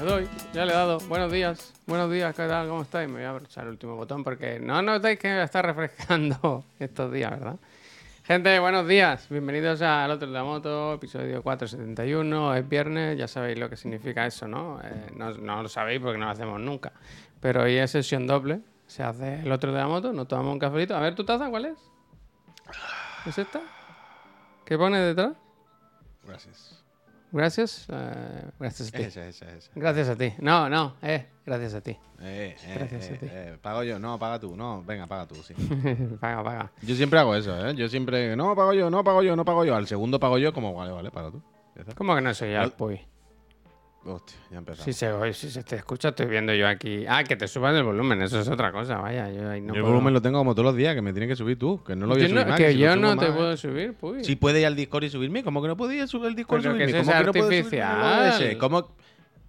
Le doy, ya le he dado. Buenos días, buenos días, ¿qué tal? ¿Cómo estáis? Me voy a aprovechar el último botón porque no notáis que me está refrescando estos días, ¿verdad? Gente, buenos días. Bienvenidos al otro de la moto, episodio 471. Es viernes, ya sabéis lo que significa eso, ¿no? Eh, no, no lo sabéis porque no lo hacemos nunca. Pero hoy es sesión doble. Se hace el otro de la moto, nos tomamos un cafelito. A ver, ¿tu taza cuál es? ¿Es esta? ¿Qué pone detrás? Gracias. Gracias. eh, gracias a ti. Esa, esa, esa. Gracias a ti. No, no, eh, gracias a ti. Eh, eh, Gracias eh, a ti. eh, pago yo, no, paga tú, no, venga, paga tú, sí. paga, paga. Yo siempre hago eso, ¿eh? Yo siempre, no, pago yo, no, pago yo, no pago yo. Al segundo pago yo, como, vale, vale, paga tú. ¿Cómo que no soy Al- Alpuy? Hostia, ya empezamos. Si se oye, si se te escucha, estoy viendo yo aquí. Ah, que te suban el volumen, eso es otra cosa, vaya. Yo ahí no Yo el puedo- volumen lo tengo como todos los días, que me tienes que subir tú, que no lo voy a Yo subir no- más, que si lo yo subo no te más, puedo subir, pues. Si puede ir al Discord y subirme, ¿cómo que no podía subir el Discord y Pero que subirme? ese ¿Cómo es que no puedo subirme el artificial. volumen ese? ¿Cómo?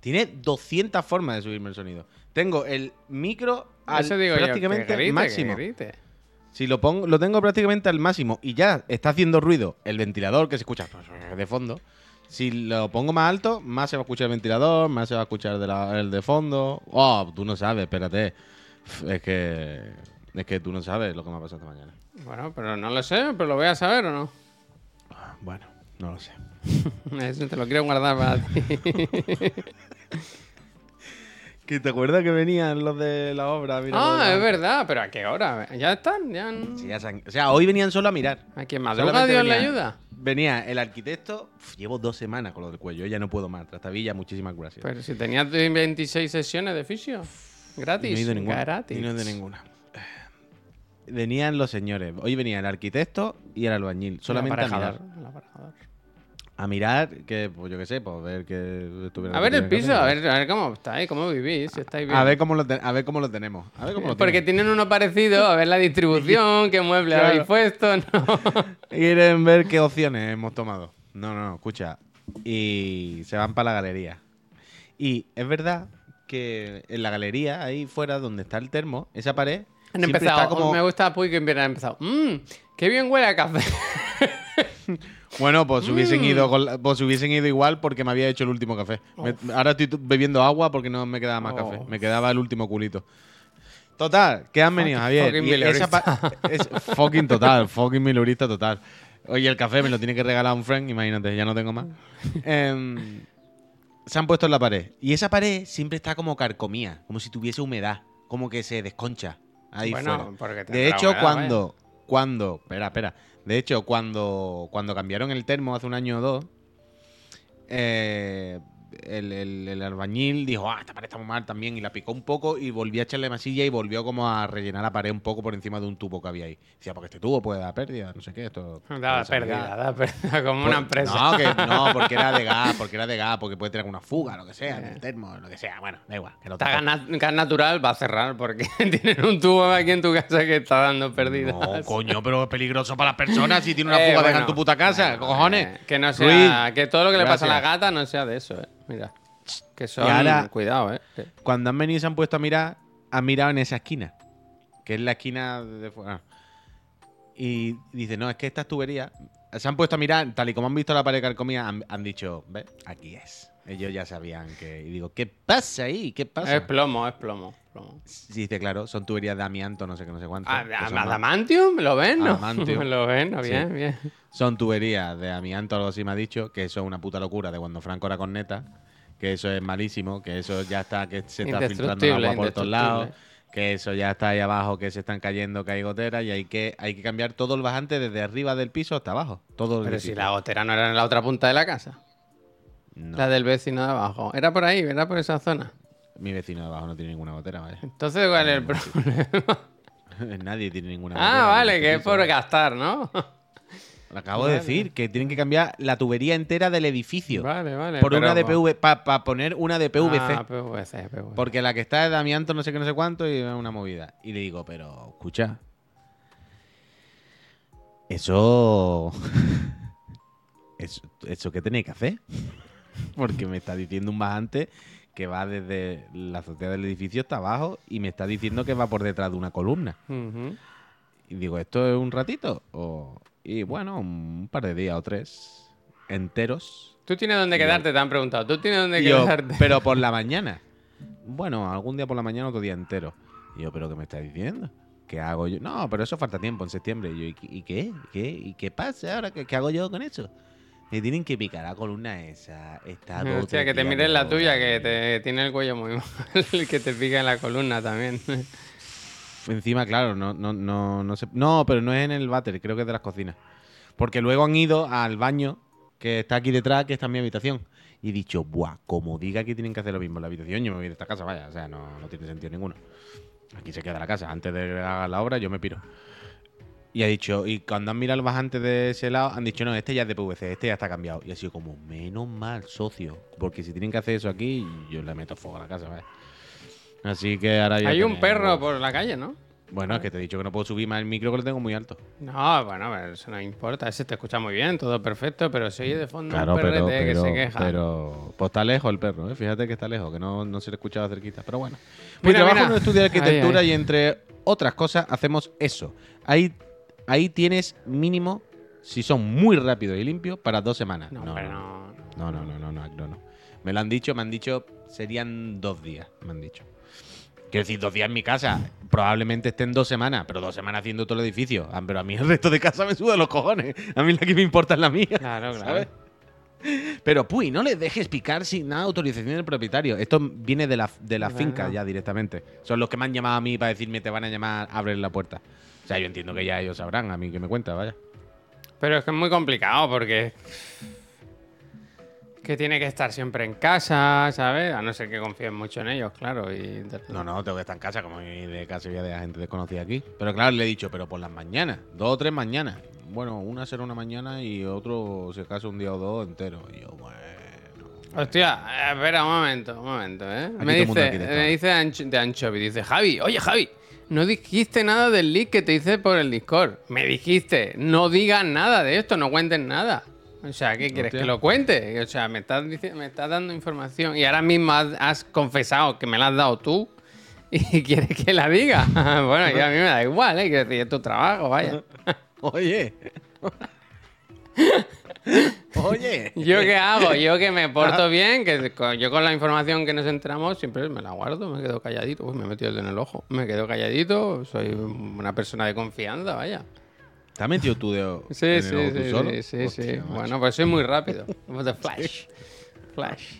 Tiene 200 formas de subirme el sonido. Tengo el micro al Eso digo yo, que prácticamente grite, que máximo. grite. Si lo pongo, lo tengo prácticamente al máximo y ya está haciendo ruido el ventilador que se escucha de fondo. Si lo pongo más alto, más se va a escuchar el ventilador, más se va a escuchar de la- el de fondo. Oh, tú no sabes, espérate. Es que es que tú no sabes lo que me ha pasado esta mañana. Bueno, pero no lo sé, pero lo voy a saber o no. Bueno, no lo sé. Eso te lo quiero guardar para ti. ¿Que te acuerdas que venían los de la obra? Mira, ah, es verdad, pero ¿a qué hora? ¿Ya están? ¿Ya han- Sí, ya se han- O sea, hoy venían solo a mirar. ¿A quién madruga Solamente Dios le venía- ayuda? Venía el arquitecto. Uf, llevo dos semanas con lo del cuello. Ya no puedo más. Trastavilla, muchísimas gracias. Pero si tenías 26 sesiones de fisio. Gratis. No he ido ninguna. Gratis. Y no he ido ninguna. Venían los señores. Hoy venía el arquitecto y el albañil. Solamente a mirar. aparejador. A mirar, que, pues yo qué sé, pues ver que estuvieran. A ver el piso, a ver, a ver cómo estáis, cómo vivís, si estáis bien. A ver cómo lo, a ver cómo lo tenemos. A ver cómo lo Porque tienen. uno parecido, a ver la distribución, qué mueble Claro. habéis puesto, ¿no? Quieren ver qué opciones hemos tomado. No, no, no, escucha. Y se van para la galería. Y es verdad que en la galería, ahí fuera donde está el termo, esa pared. Han empezado, como... me gusta Puy que han empezado. Mmm, qué bien huele a café. Bueno, pues hubiesen ido con la- pues hubiesen ido igual porque me había hecho el último café. Me- ahora estoy bebiendo agua porque no me quedaba más café. Me quedaba el último culito. Total, ¿qué han venido, Javier? fucking Y esa milurista. pa- es fucking total, fucking milurista total. Oye, el café me lo tiene que regalar un friend, imagínate, ya no tengo más. Em, se han puesto en la pared. Y esa pared siempre está como carcomía, como si tuviese humedad, como que se desconcha. Ahí Bueno, fuera. porque tendrá De hecho, humedad, cuando, cuando, espera, espera. De hecho, cuando, cuando cambiaron el termo hace un año o dos, eh, el, el- el albañil dijo, ah, esta pared está muy mal también, y la picó un poco y volvió a echarle masilla y volvió como a rellenar la pared un poco por encima de un tubo que había ahí. Decía, porque este tubo puede dar pérdida, no sé qué, esto... Da pérdida, gas". da pérdida, como Pues- una empresa. No, que, no, porque era de gas, porque era de gas, porque puede tener una fuga, lo que sea, en el termo, lo que sea. Bueno, da igual. Que lo gas, nat- gas natural va a cerrar porque tienen un tubo aquí en tu casa que está dando pérdidas. No, coño, pero es peligroso para las personas si tiene una Eh, fuga, bueno, en tu puta casa, bueno, cojones. eh, que no sea. Que todo lo que le pasa a la gata no sea de eso, eh. Mira. Que son. ahora- Cuidado, eh. Cuando han venido y se han puesto a mirar, han mirado en esa esquina, que es la esquina de fuera. Y dice, no, es que estas tuberías, se han puesto a mirar, tal y como han visto la pared carcomía, han, han dicho, ve, aquí es. Ellos ya sabían que... Y digo, ¿qué pasa ahí? ¿Qué pasa? Es plomo, es plomo. Plomo. Sí, dice, claro, son tuberías de amianto, no sé qué, no sé cuánto. Ah, que son, más- ¿Adamantium? ¿Lo ven? No? Adamantium. Lo ven, ¿no? Sí. bien, bien. son tuberías de amianto, algo así me ha dicho, que eso es una puta locura de cuando Franco era corneta, que eso es malísimo, que eso ya está, que se está filtrando agua por todos lados, que eso ya está ahí abajo, que se están cayendo, que hay goteras y hay que, hay que cambiar todo el bajante desde arriba del piso hasta abajo. Todo el Pero si la gotera no era en la otra punta de la casa. No, La del vecino de abajo. Era por ahí, era por esa zona. Mi vecino de abajo no tiene ninguna gotera, vaya. Entonces, ¿cuál es el problema? Nadie tiene ninguna gotera. ah, vale, que es por gastar, ¿no? Lo acabo de decir, que tienen que cambiar la tubería entera del edificio. vale, vale. por una de PV, para poner una de PVC. Ah, PVC, PVC. Porque la que está es de amianto, no sé qué, no sé cuánto, y es una movida. Y le digo, pero, escucha. Eso. eso, ¿Eso qué tenéis que hacer? Porque me está diciendo un bajante que va desde la azotea del edificio hasta abajo y me está diciendo que va por detrás de una columna. Y digo, ¿esto es un ratito? O- Y bueno, un par de días o tres. enteros. ¿Tú tienes dónde Yo- quedarte? Te han preguntado. ¿Tú tienes dónde yo, quedarte? pero por la mañana. Bueno, algún día por la mañana, otro día entero. Y yo, ¿pero qué me estás diciendo? ¿Qué hago yo? No, pero eso falta tiempo, en septiembre. Y yo, ¿y qué? ¿Y qué? ¿Qué, ¿Y qué pasa ahora? ¿Qué, qué hago yo con eso? Me tienen que picar la columna esa. Está Hostia, tres que te mires la tuya, que te tiene el cuello muy mal. que te pica en la columna también. Encima, claro, no, no, no, no sé. No, pero no es en el váter, creo que es de las cocinas. Porque luego han ido al baño, que está aquí detrás, que está en mi habitación. Y he dicho, buah, como diga que tienen que hacer lo mismo en la habitación, yo me voy de esta casa, vaya. O sea, no, no tiene sentido ninguno. Aquí se queda la casa. Antes de que haga la obra, yo me piro. Y ha dicho, y cuando han mirado el bajante de ese lado, han dicho, no, este ya es de PVC, este ya está cambiado. Y ha sido como, menos mal, socio. Porque si tienen que hacer eso aquí, yo le meto fuego a la casa, vaya. Así que ahora ya Hay un perro por la calle, ¿no? bueno, es que te he dicho que no puedo subir más el micro que lo tengo muy alto. No, bueno, eso no importa. Ese te escucha muy bien, todo perfecto, pero se oye de fondo Claro, un perrete pero, que pero, se queja. pero pues está lejos el perro, ¿eh? fíjate que está lejos, que no, no se le escuchaba cerquita, pero bueno. Mira, Pues trabajo mira. estudio de Ahí, arquitectura ahí. y entre otras cosas hacemos eso. Ahí, ahí tienes mínimo, si son muy rápidos y limpios, para dos semanas. No, no, pero no, no. no, no, no, no, no, no. Me lo han dicho, me han dicho, serían dos días, me han dicho. Quiero decir, dos días en mi casa. Probablemente estén dos semanas, pero dos semanas haciendo todo el edificio. Ah, pero a mí el resto de casa me suda los cojones. A mí la que me importa es la mía. Claro. Pero, puy, no le dejes picar sin nada de autorización del propietario. Esto viene de la, de la finca ya directamente. Son los que me han llamado a mí para decirme te van a llamar, abre la puerta. Sea, yo entiendo que ya ellos sabrán, a mí que me cuenta, vaya. Pero es que es muy complicado porque. Que tiene que estar siempre en casa, ¿sabes? A no ser que confíen mucho en ellos, claro. Y... No, no, tengo que estar en casa, como de casa y de gente desconocida aquí. Pero claro, le he dicho, pero por las mañanas, dos o tres mañanas. Bueno, una será una mañana y otro, si acaso, un día o dos entero. Y yo, bueno. Hostia, eh, espera un momento, un momento, ¿eh? Aquí Me dice, me dice de, Ancho- de Anchovy, dice, Javi, oye Javi, no dijiste nada del leak que te hice por el Discord. Me dijiste, no digas nada de esto, no cuentes nada. O sea, ¿qué quieres? Hostia. ¿Que lo cuente? O sea, me estás, me estás dando información y ahora mismo has, has confesado que me la has dado tú y quieres que la diga. bueno, y a mí me da igual, ¿eh? Quiero decir, es tu trabajo, vaya. Oye. Oye. ¿Yo qué hago? Yo que me porto bien, que yo con la información que nos entramos siempre me la guardo, me quedo calladito. Uy, me he metido el dedo en el ojo. Me quedo calladito, soy una persona de confianza, vaya. ¿Te has metido tú de Sí, en el sí, ojo tú sí, solo? sí, sí, Hostia, sí. macho. Bueno, pues soy muy rápido. De flash. Flash.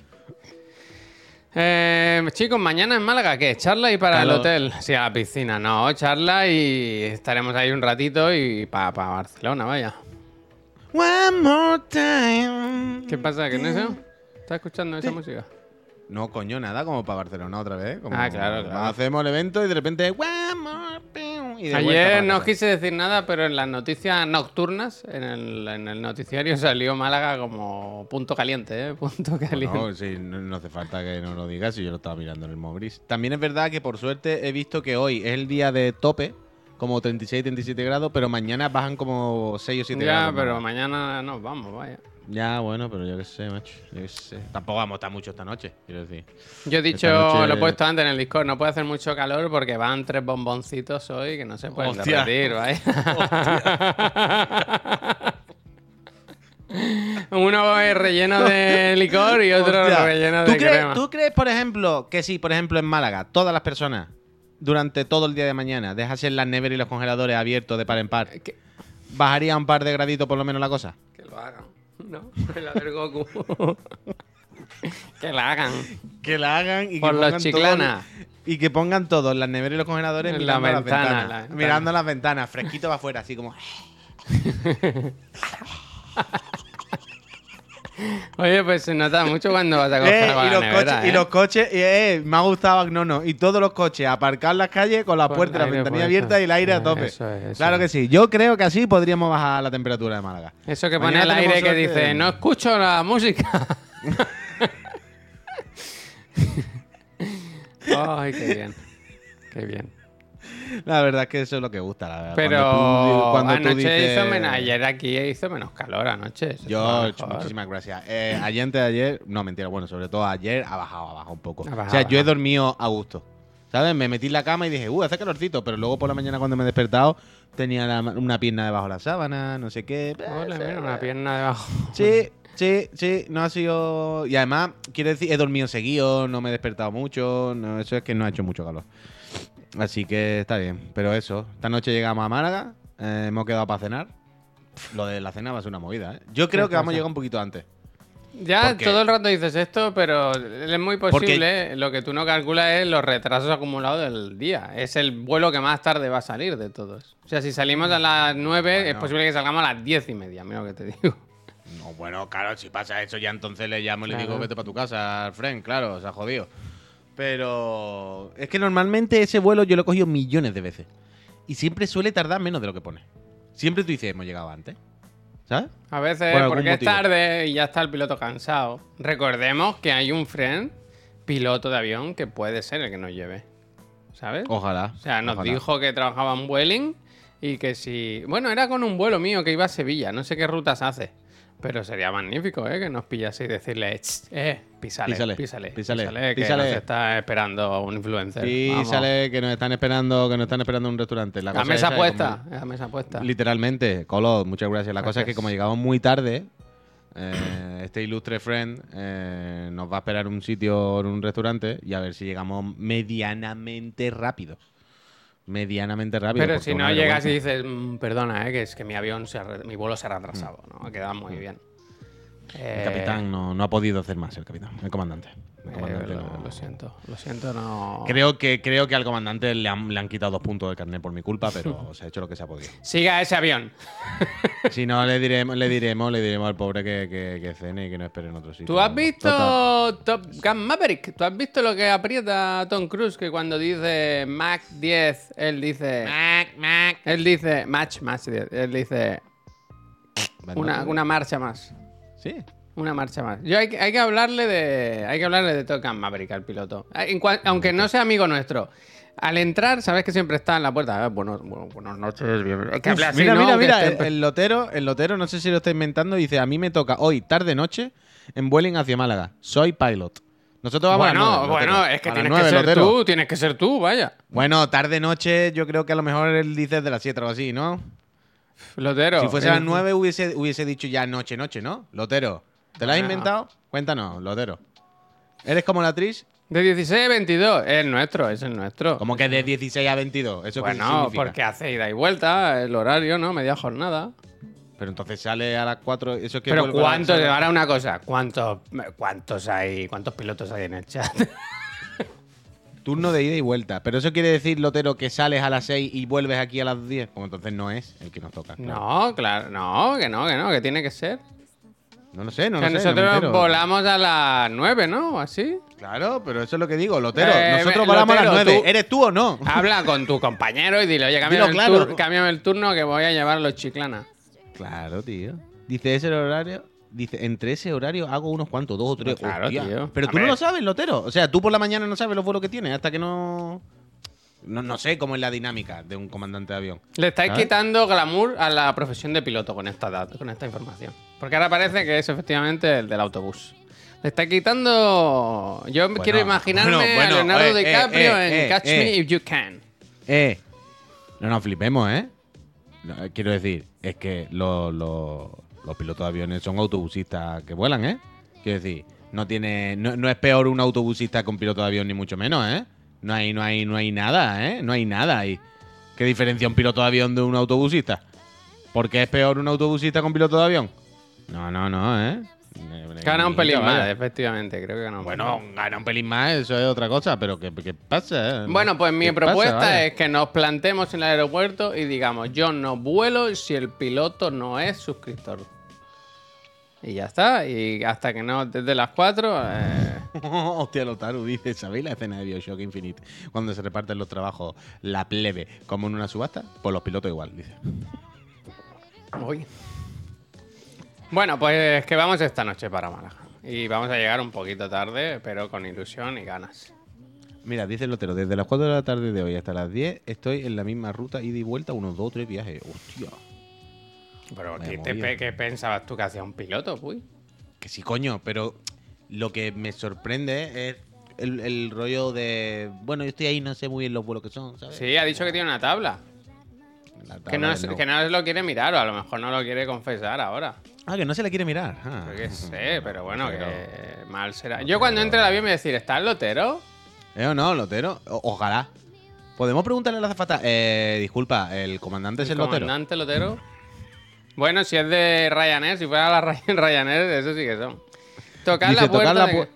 Eh, chicos, mañana en Málaga, ¿qué? ¿Charla y para el hotel? Sí, a la piscina. No, charla y estaremos ahí un ratito y para Barcelona, vaya. One more time. ¿Qué pasa? ¿Qué no es eso? ¿Estás escuchando esa música? No, coño, nada como para Barcelona otra vez. Como Ah, claro, claro. Hacemos el evento y de repente. One more pew, y de vuelta Ayer no casa. quise decir nada, pero en las noticias nocturnas, en el, en el noticiario salió Málaga como punto caliente, ¿eh? Punto caliente. No, sí, no, no hace falta que no lo digas si yo lo estaba mirando en el móvil. También es verdad que por suerte he visto que hoy es el día de tope, como 36, 37 grados, pero mañana bajan como 6 o 7 ya, grados. pero más. mañana nos vamos, vaya. Ya, bueno, pero yo qué sé, macho. Yo qué sé. Tampoco vamos a estar mucho esta noche, quiero decir. Yo he dicho, noche- lo he puesto antes en el Discord, no puede hacer mucho calor porque van tres bomboncitos hoy que no se pueden Hostia. derretir, vaya. Uno es relleno de licor y otro Hostia. relleno ¿Tú de crees, crema. ¿Tú crees, por ejemplo, que si, por ejemplo, en Málaga, todas las personas, durante todo el día de mañana, dejasen las neveras y los congeladores abiertos de par en par, bajaría un par de graditos por lo menos la cosa? que lo hagan, ¿no? La del Goku. que la hagan. Que la hagan y Por que los pongan chiclana. todos- y que pongan todos las neveras y los congeladores En mirando la las ventana, ventanas. la ventana. Mirando las ventanas, fresquito va afuera, así como. Oye, pues se nota mucho cuando vas a coger Eh, y, la los nevera, coches, y ¿eh? los coches, eh, me ha gustado no, no. Y todos los coches aparcar en las calles con las Con aire ventanillas puesto. abiertas y el aire a Eh, tope. eso es, eso claro es. que sí. Yo creo que así podríamos bajar la temperatura de Málaga. Eso que pone el aire que dice, no escucho la música. Ay, qué bien. Qué bien. La verdad es que eso es lo que gusta, la verdad. Pero Cuando tú- cuando tú anoche dices- hizo menos. Ayer aquí hizo menos calor anoche. George, muchísimas gracias. Eh, ayer, antes de ayer, no, mentira, bueno, sobre todo ayer ha bajado, ha bajado un poco. Bajado, o sea, yo he dormido a gusto. ¿Sabes? Me metí en la cama y dije, uh, hace calorcito, pero luego por la mañana cuando me he despertado tenía la- una pierna debajo de la sábana, no sé qué. Ole, mira, una pierna debajo. Sí, Sí, sí, no ha sido. Y además, quiero decir, he dormido seguido, no me he despertado mucho. No, eso es que no ha hecho mucho calor. Así que está bien. Pero eso, esta noche llegamos a Málaga, eh, hemos quedado para cenar. Lo de la cena va a ser una movida, ¿eh? Yo creo que vamos a llegar un poquito antes. Ya todo el rato dices esto, pero es muy posible. Lo que tú no calculas es los retrasos acumulados del día. Es el vuelo que más tarde va a salir de todos. O sea, si salimos a las 9, es posible que salgamos a las 10 y media. Mira lo que te digo. No, bueno, claro, si pasa eso, ya entonces le llamo y le digo, vete para tu casa, friend, claro, se ha jodido. Pero es que normalmente ese vuelo yo lo he cogido millones de veces. Y siempre suele tardar menos de lo que pone. Siempre tú dices, hemos llegado antes. ¿Sabes? A veces, Por porque motivo. es tarde y ya está el piloto cansado. Recordemos que hay un friend, piloto de avión, que puede ser el que nos lleve. ¿Sabes? Ojalá. O sea, nos ojalá. dijo que trabajaba en Vueling y que si. Bueno, era con un vuelo mío que iba a Sevilla, no sé qué rutas hace. Pero sería magnífico, ¿eh? Que nos pillase y decirle, "Ch, eh, písale, Písale, písale, písale, písale, que písale". nos está esperando un influencer. Sí, Vamos. sale que nos están esperando, que nos están esperando un restaurante. La, La cosa mesa esa es puesta, como- la mesa puesta. Literalmente, Colo, muchas gracias. La cosa es que como llegamos muy tarde, eh, este ilustre friend eh, nos va a esperar un sitio, en un restaurante, y a ver si llegamos medianamente rápido. Medianamente rápido. Pero si no llegas y dices, "Mm, perdona, eh, que es que mi avión, se ha mi vuelo se ha retrasado, ¿no? Ha quedado muy bien. El Eh, capitán no, no ha podido hacer más, el capitán, el comandante. Eh, lo, no- lo siento, lo siento, no. Creo que, creo que al comandante le han, le han quitado dos puntos de carnet por mi culpa, pero se ha hecho lo que se ha podido. Siga ese avión. Si no, le diremos, le diremos, le diremos al pobre que, que, que cene y que no espere en otro sitio. ¿Tú has Total. visto Top Gun Maverick? ¿Tú has visto lo que aprieta Tom Cruise? Que cuando dice Mac 10, él dice. Mac, Mac. Él dice. Match, match 10. Él dice. Una, una marcha más. Sí. Una marcha más. Yo hay, que- hay que hablarle de. Hay que hablarle de Top Gun Maverick al piloto. En cua- aunque no sea amigo nuestro. Al entrar, sabes que siempre está en la puerta. Ah, bueno, bueno, buenas noches, bien. Es que habla así, mira, ¿no? mira, mira. El, el lotero, el lotero, no sé si lo está inventando, dice: A mí me toca hoy, tarde, noche, en Vueling hacia Málaga. Soy pilot. Nosotros vamos a las Bueno, bueno, lotero. es que A tienes que ser lotero. tú, tienes que ser tú, vaya. Bueno, tarde, noche, yo creo que a lo mejor él dice de las 7 o así, ¿no? Lotero. Si fuese a eh, las 9 hubiese, hubiese dicho ya noche, noche, ¿no? Lotero. ¿Te lo has inventado? Cuéntanos, Lotero. ¿Eres como la Trish? De 16 a 22, es nuestro, es el nuestro. Como que de 16 a 22. ¿Eso qué Bueno, significa? porque hace ida y vuelta, el horario, ¿no? Media jornada. Pero entonces sale a las 4. Eso es que Pero vuelve a las- ¿cuántos? Ahora una cosa, ¿cuántos, ¿cuántos hay? ¿Cuántos pilotos hay en el chat? Turno de ida y vuelta. Pero eso quiere decir, Lotero, que sales a las 6 y vuelves aquí a las 10. Pues entonces no es el que nos toca. claro. No, claro, no, que no, que no, que tiene que ser. No lo sé, no o sea, lo sé. nosotros volamos a las 9, ¿no? ¿O así? Claro, pero eso es lo que digo, Lotero. Eh, nosotros volamos a las Lotero, 9. tú- ¿Eres tú o no? Habla con tu compañero y dile, oye, cámbiame, Dilo el, claro. tur- cámbiame el turno que voy a llevar los chiclana. Claro, tío. Dice ese horario. Dice, entre ese horario hago unos cuantos, dos o tres. Claro, Hostia. tío. Pero tú no lo sabes, Lotero. O sea, tú por la mañana no sabes los vuelos que tienes hasta que no. No, no sé cómo es la dinámica de un comandante de avión. Le estáis ¿Sabes? quitando glamour a la profesión de piloto con esta, con esta información. Porque ahora parece que es efectivamente el del autobús. Le estáis quitando. Yo Bueno, quiero imaginarme bueno, bueno, a Leonardo eh, DiCaprio eh, en eh, Catch. Me If You Can. Eh, no nos flipemos, ¿eh? No, quiero decir, es que los, los- los pilotos de aviones son autobusistas que vuelan, ¿eh? Quiero decir, no tiene, no, no es peor un autobusista un piloto de avión ni mucho menos, ¿eh? No hay, no hay, no hay nada, ¿eh? No hay nada ahí. ¿Qué diferencia un piloto de avión de un autobusista? ¿Por qué es peor un autobusista un piloto de avión? No, no, no, ¿eh? Gana un pelín más, efectivamente. Creo que gana un Bueno, pelín gana un pelín más, eso es otra cosa, pero ¿qué, qué pasa? eh? Bueno, pues mi propuesta es que nos plantemos en el aeropuerto y digamos: Yo no vuelo si el piloto no es suscriptor. Y ya está. Y hasta que no, desde las 4. Eh... Hostia, Lotaru dice, ¿sabéis la escena de Bioshock Infinite? Cuando se reparten los trabajos, la plebe, como en una subasta, pues los pilotos igual, dice. Uy. Bueno, pues que vamos esta noche para Málaga. Y vamos a llegar un poquito tarde, pero con ilusión y ganas. Mira, dice el Lotero, desde las 4 de la tarde de hoy hasta las 10 estoy en la misma ruta, ida y vuelta, unos 2 o 3 viajes. Hostia. Pero ¿qué, te movida. pe- qué pensabas tú que hacía un piloto, uy? Que sí, coño, pero lo que me sorprende es el, el rollo de, bueno, yo estoy ahí, no sé muy bien los vuelos que son, ¿sabes? Sí, ha dicho que tiene una tabla. Que no, no. que no lo quiere mirar o a lo mejor no lo quiere confesar ahora. Ah, que no se le quiere mirar. Ah. Yo qué sé, pero bueno, Pero- que mal será. Yo cuando entre al avión me decir, ¿está el lotero? ¿Eh o no, Lotero? O- ojalá. ¿Podemos preguntarle a la azafata? Eh, disculpa, ¿el comandante es el, Lotero? comandante lotero? Bueno, si es de Ryanair, si fuera la Ry- Ryanair, eso sí que son. Tocar Dice, la puerta. tocar la de- pu-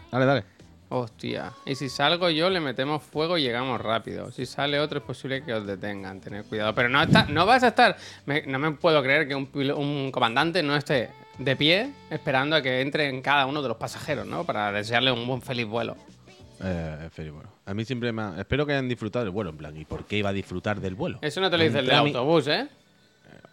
Dale, dale. Hostia. Y si salgo yo, le metemos fuego y llegamos rápido. Si sale otro, es posible que os detengan. Tened cuidado. Pero no, está, no vas a estar. me- no me puedo creer que un, un comandante no esté de pie esperando a que entren cada uno de los pasajeros, ¿no? Para desearle un buen feliz vuelo. Eh, Feli, bueno. A mí siempre me ha- Espero que hayan disfrutado del vuelo, en plan. ¿Y por qué iba a disfrutar del vuelo? Eso no te lo dice el mi- autobús, ¿eh?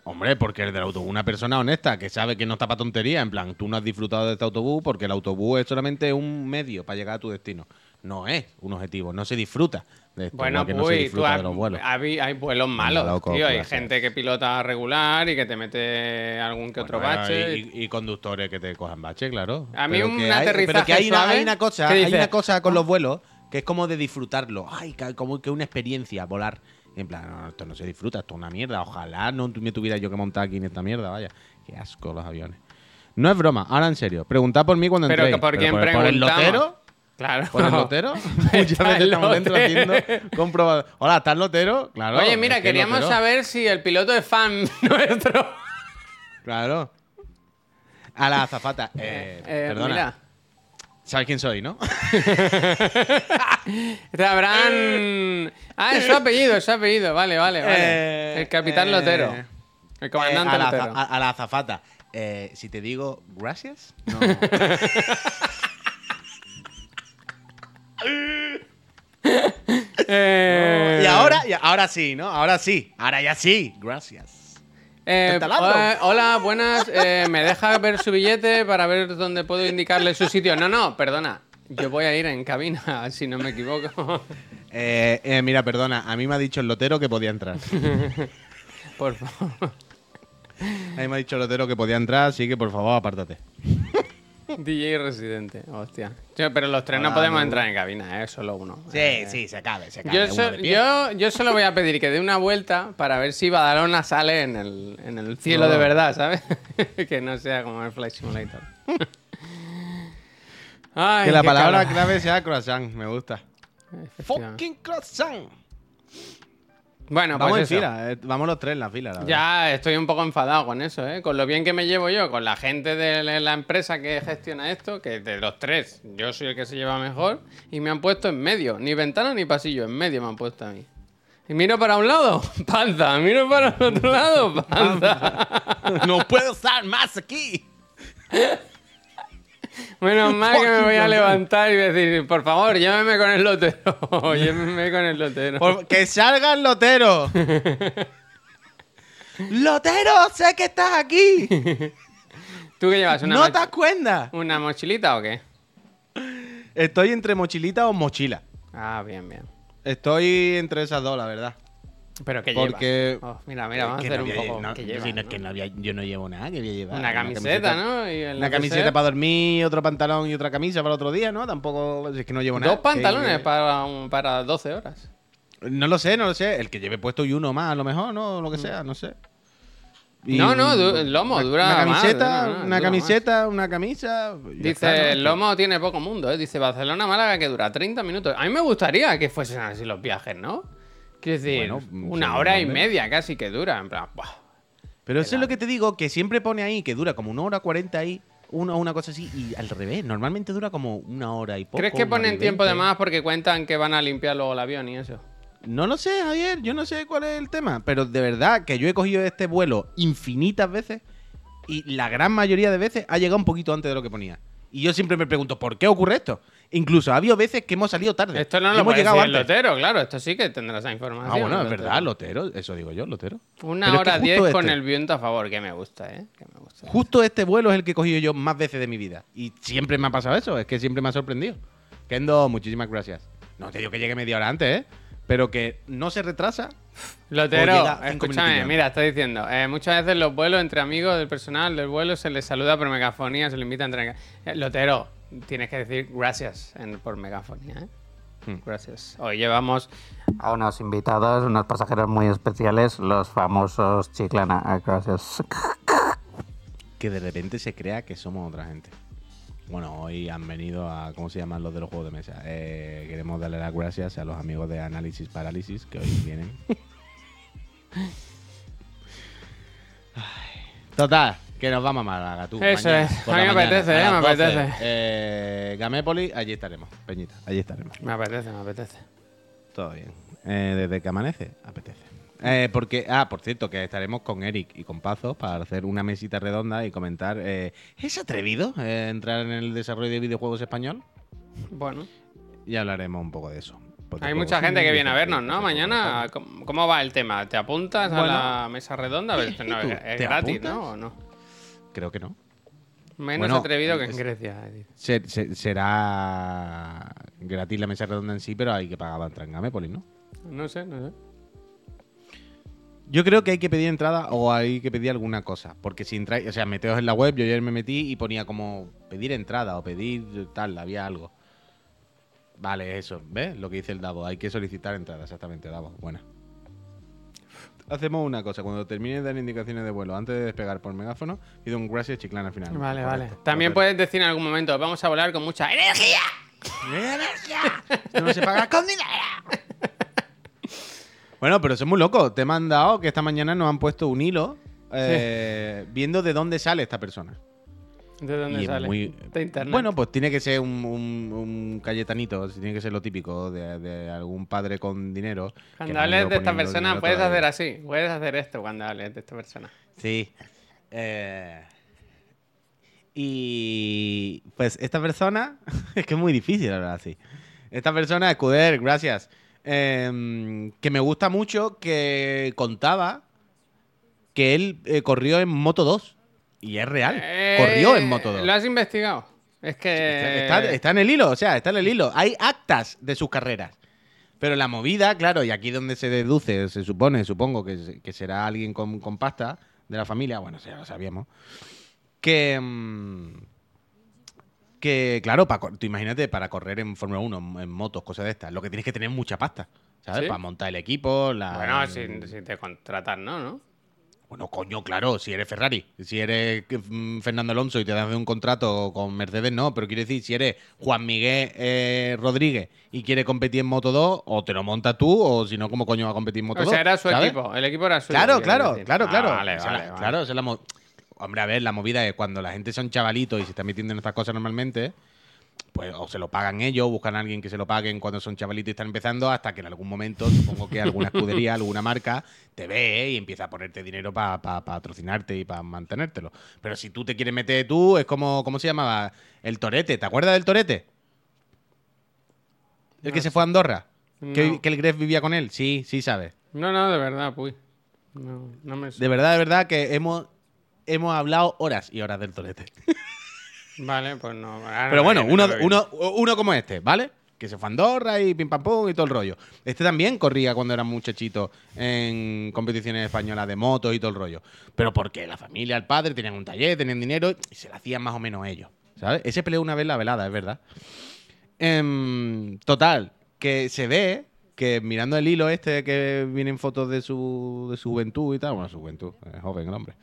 Hombre, porque el del autobús, una persona honesta que sabe que no está para tontería, en plan, tú no has disfrutado de este autobús porque el autobús es solamente un medio para llegar a tu destino. No es un objetivo, no se disfruta de esto. Bueno, no se pues tú disfruta has- de los vuelos. hay, hay vuelos malos, loco, tío. Hay gente que pilota regular y que te mete algún que otro bache. Y, y conductores que te cojan bache, claro. A mí Pero un que hay- Pero que hay una, hay una cosa, hay una cosa con los vuelos que es como de disfrutarlo. Ay, como que una experiencia, volar. En plan, no, esto no se disfruta, esto es una mierda. Ojalá no me tuviera yo que montar aquí en esta mierda, vaya. Qué asco los aviones. No es broma, ahora en serio. Preguntad por mí cuando Pero entréis. que por quién por, por el lotero, Claro. por el lotero. Muchas veces estamos dentro haciendo comprobado. Hola, ¿estás lotero? Claro. Oye, mira, que queríamos saber si el piloto es fan nuestro. Claro. A la azafata. Eh, Eh, perdona. mira, ¿Sabes quién soy, no? te habrán. Ah, es su apellido, es su apellido. Vale, vale, vale. Eh, el capitán eh, Lotero. El comandante Eh, a, la, Lotero. a- a la azafata. Eh, si te digo gracias, no. Eh, y ahora, y ahora sí, ¿no? Ahora sí. Ahora ya sí. Gracias. Eh, eh, hola, buenas. eh, ¿Me deja ver su billete para ver dónde puedo indicarle su sitio? No, no, perdona. Yo voy a ir en cabina, si no me equivoco. Eh, eh, mira, perdona. A mí me ha dicho el lotero que podía entrar. Por favor. A mí me ha dicho el lotero que podía entrar, así que por favor, apártate. DJ residente, hostia. Yo- pero los tres no Ah, podemos entrar en cabina, ¿eh? solo uno. Sí, Eh, sí, se cabe, se cabe. Yo, so- solo voy a pedir que dé una vuelta para ver si Badalona sale en el, en el cielo de verdad, ¿sabes? que no sea como el Flight Simulator. Ay, Que la palabra clave sea croissant, me gusta. Fucking croissant. Bueno, Vamos pues en eso. fila, eh, vamos los tres en la fila, la verdad. Ya estoy un poco enfadado con eso, ¿eh? Con lo bien que me llevo yo, con la gente de la- la empresa que gestiona esto, que de los tres yo soy el que se lleva mejor, y me han puesto en medio. Ni ventana ni pasillo, en medio me han puesto a mí. Y miro para un lado, panza. Miro para el otro lado, panza. no puedo estar más aquí. Menos mal que me voy a levantar y decir, por favor, lléveme con el lotero. lléveme con el lotero. Por- que salga el lotero. lotero, sé que estás aquí. ¿Tú qué llevas? ¿Una, ¿No moch- te das cuenta? ¿Una mochilita o qué? Estoy entre mochilita o mochila. Ah, bien, bien. Estoy entre esas dos, la verdad. Pero que Porque- lleva. Oh, mira, mira, vamos Que a hacer no un había- poco. no, ¿qué si lleva, no es no? que no había- yo no llevo nada que voy a llevar. Una camiseta, ¿no? Y Una camiseta para dormir, otro pantalón y otra camisa para otro día, ¿no? Tampoco, es que no llevo nada. Dos pantalones Que- para, un- para 12 horas. No lo sé, no lo sé. El que lleve puesto y uno más, a lo mejor, ¿no? Lo que sea, no sé. Y No, no, el lomo una- dura Una más, camiseta, dura una dura camiseta, una camisa. Dice, está, ¿no? el lomo tiene poco mundo, ¿eh? Dice, Barcelona-Málaga que dura 30 minutos. A mí me gustaría que fuesen así los viajes, ¿no? Quiero decir, Bueno, una hora y media casi que dura. En plan, ¡buah! Pero eso es lo que te digo, que siempre pone ahí que dura como una hora cuarenta ahí, una, una cosa así, y al revés, normalmente dura como una hora y poco. ¿Crees que ponen tiempo de más porque cuentan que van a limpiar luego el avión y eso? No lo sé, Javier, yo no sé cuál es el tema, pero de verdad que yo he cogido este vuelo infinitas veces y la gran mayoría de veces ha llegado un poquito antes de lo que ponía. Y yo siempre me pregunto, ¿por qué ocurre esto? Incluso ha habido veces que hemos salido tarde. Esto no lo hemos llegado decir antes. lotero, claro. Esto sí que tendrá esa información. Ah, bueno, es verdad, lotero, eso digo yo, lotero. Una Pero es que hora diez con este- el viento a favor, que me gusta, ¿eh? Que me gusta. Justo este vuelo es el que he cogido yo más veces de mi vida. Y siempre me ha pasado eso, es que siempre me ha sorprendido. Kendo, muchísimas gracias. No te digo que llegue media hora antes, ¿eh? Pero que no se retrasa. Lotero, escúchame, mira, está diciendo, eh, muchas veces los vuelos entre amigos del personal del vuelo se les saluda por megafonía, se les invita a entrar. en ca- Eh, Lotero, tienes que decir gracias en- por megafonía, ¿eh? Hmm. Gracias. Hoy llevamos a unos invitados, unos pasajeros muy especiales, los famosos Chiclana. Ah, gracias. Que de repente se crea que somos otra gente. Bueno, hoy han venido a, ¿cómo se llaman los de los juegos de mesa? Eh, queremos darle las gracias a los amigos de Análisis Parálisis que hoy vienen. Total, que nos vamos a Málaga, tú. Eso es. A mí me apetece, eh, me apetece. Eh, Gamépoli, allí estaremos. Peñita, allí estaremos. Me apetece, me apetece. Todo bien. Eh, desde que amanece, apetece. Eh, porque, ah, por cierto, que estaremos con Eric y con Pazos para hacer una mesita redonda y comentar. Eh, ¿Es atrevido eh, entrar en el desarrollo de videojuegos español? Bueno. Y hablaremos un poco de eso. Hay mucha gente que viene a vernos, ¿no? Mañana, ¿cómo va el tema? ¿Te apuntas a la mesa redonda? No, es, gratis, ¿no? ¿O no? Creo que no. Menos atrevido que en Grecia. será gratis la mesa redonda en sí, pero hay que pagar entrar en ¿no? No sé, no sé. Yo creo que hay que pedir entrada o hay que pedir alguna cosa. Porque si entráis, o sea, meteos en la web, yo ayer me metí y ponía como pedir entrada o pedir tal, había algo. Vale, eso, ¿ves? Lo que dice el Davo, hay que solicitar entrada, exactamente, Davo. Buena. Hacemos una cosa, cuando termine de dar indicaciones de vuelo antes de despegar por megáfono, pido un gracias chiclana al final. Vale, vale. También puedes decir en algún momento, vamos a volar con mucha energía. ¡Energía! no se paga con dinero. Bueno, pero eso es muy loco. Te he mandado que esta mañana nos han puesto un hilo eh, viendo de dónde sale esta persona. ¿De dónde sale? de internet. Bueno, pues tiene que ser un, un, Cayetanito, tiene que ser lo típico de, algún padre con dinero. Cuando hables de esta persona, puedes hacer así. Puedes hacer esto cuando hables de esta persona. Sí. Eh, y pues esta persona, es que es muy difícil hablar así. Esta persona, Escuder, gracias. Em, que me gusta mucho que contaba que él eh, corrió en Moto 2. Y es real. corrió en Moto 2. ¿Lo has investigado? Es que. Está, en el hilo, o sea, está en el hilo. Hay actas de sus carreras. Pero la movida, claro, y aquí donde se deduce, se supone, supongo que, será alguien con, pasta de la familia, bueno, ya lo sabíamos, que, em, que, claro, para, tú imagínate, para correr en Fórmula 1, en motos, cosas de estas, lo que tienes que tener mucha pasta, ¿sabes? Para montar el equipo, la... Bueno, si, te contratan, ¿no? ¿no? Bueno, coño, claro, si eres Ferrari, si eres mm, Fernando Alonso y te das un contrato con Mercedes, no, pero quiero decir, si eres Juan Miguel eh, Rodríguez y quieres competir en Moto 2, o te lo montas tú, o si no, ¿cómo coño va a competir en Moto 2? O sea, era su equipo, el equipo era suyo. Claro, claro, claro, claro. Ah, vale, vale, Claro, la Hombre, a ver, la movida es cuando la gente son chavalitos y se está metiendo en estas cosas normalmente, pues o se lo pagan ellos, buscan a alguien que se lo paguen cuando son chavalitos y están empezando, hasta que en algún momento, supongo que alguna escudería, alguna marca, te ve y empieza a ponerte dinero para patrocinarte y para mantenértelo. Pero si tú te quieres meter tú, es como, ¿cómo se llamaba? El Torete, ¿te acuerdas del Torete? El que se fue a Andorra. Que, el Gref vivía con él. Sí, sí, sabes. No, no, de verdad, pues. No, no me... De verdad, de verdad que hemos hemos hablado horas y horas del torete. Vale, pues no. Pero bueno, uno, uno, uno como este, ¿vale? que se fue a Andorra y pim pam pum y todo el rollo. Este también corría cuando era muchachito en competiciones españolas de motos y todo el rollo. Pero porque la familia, el padre tenían un taller, tenían dinero y se lo hacían más o menos ellos. ¿Sabes? Ese peleó una vez la velada, es verdad. Em, total, que se ve que mirando el hilo este que vienen fotos de su, de su juventud y tal, bueno, su juventud, es joven el hombre.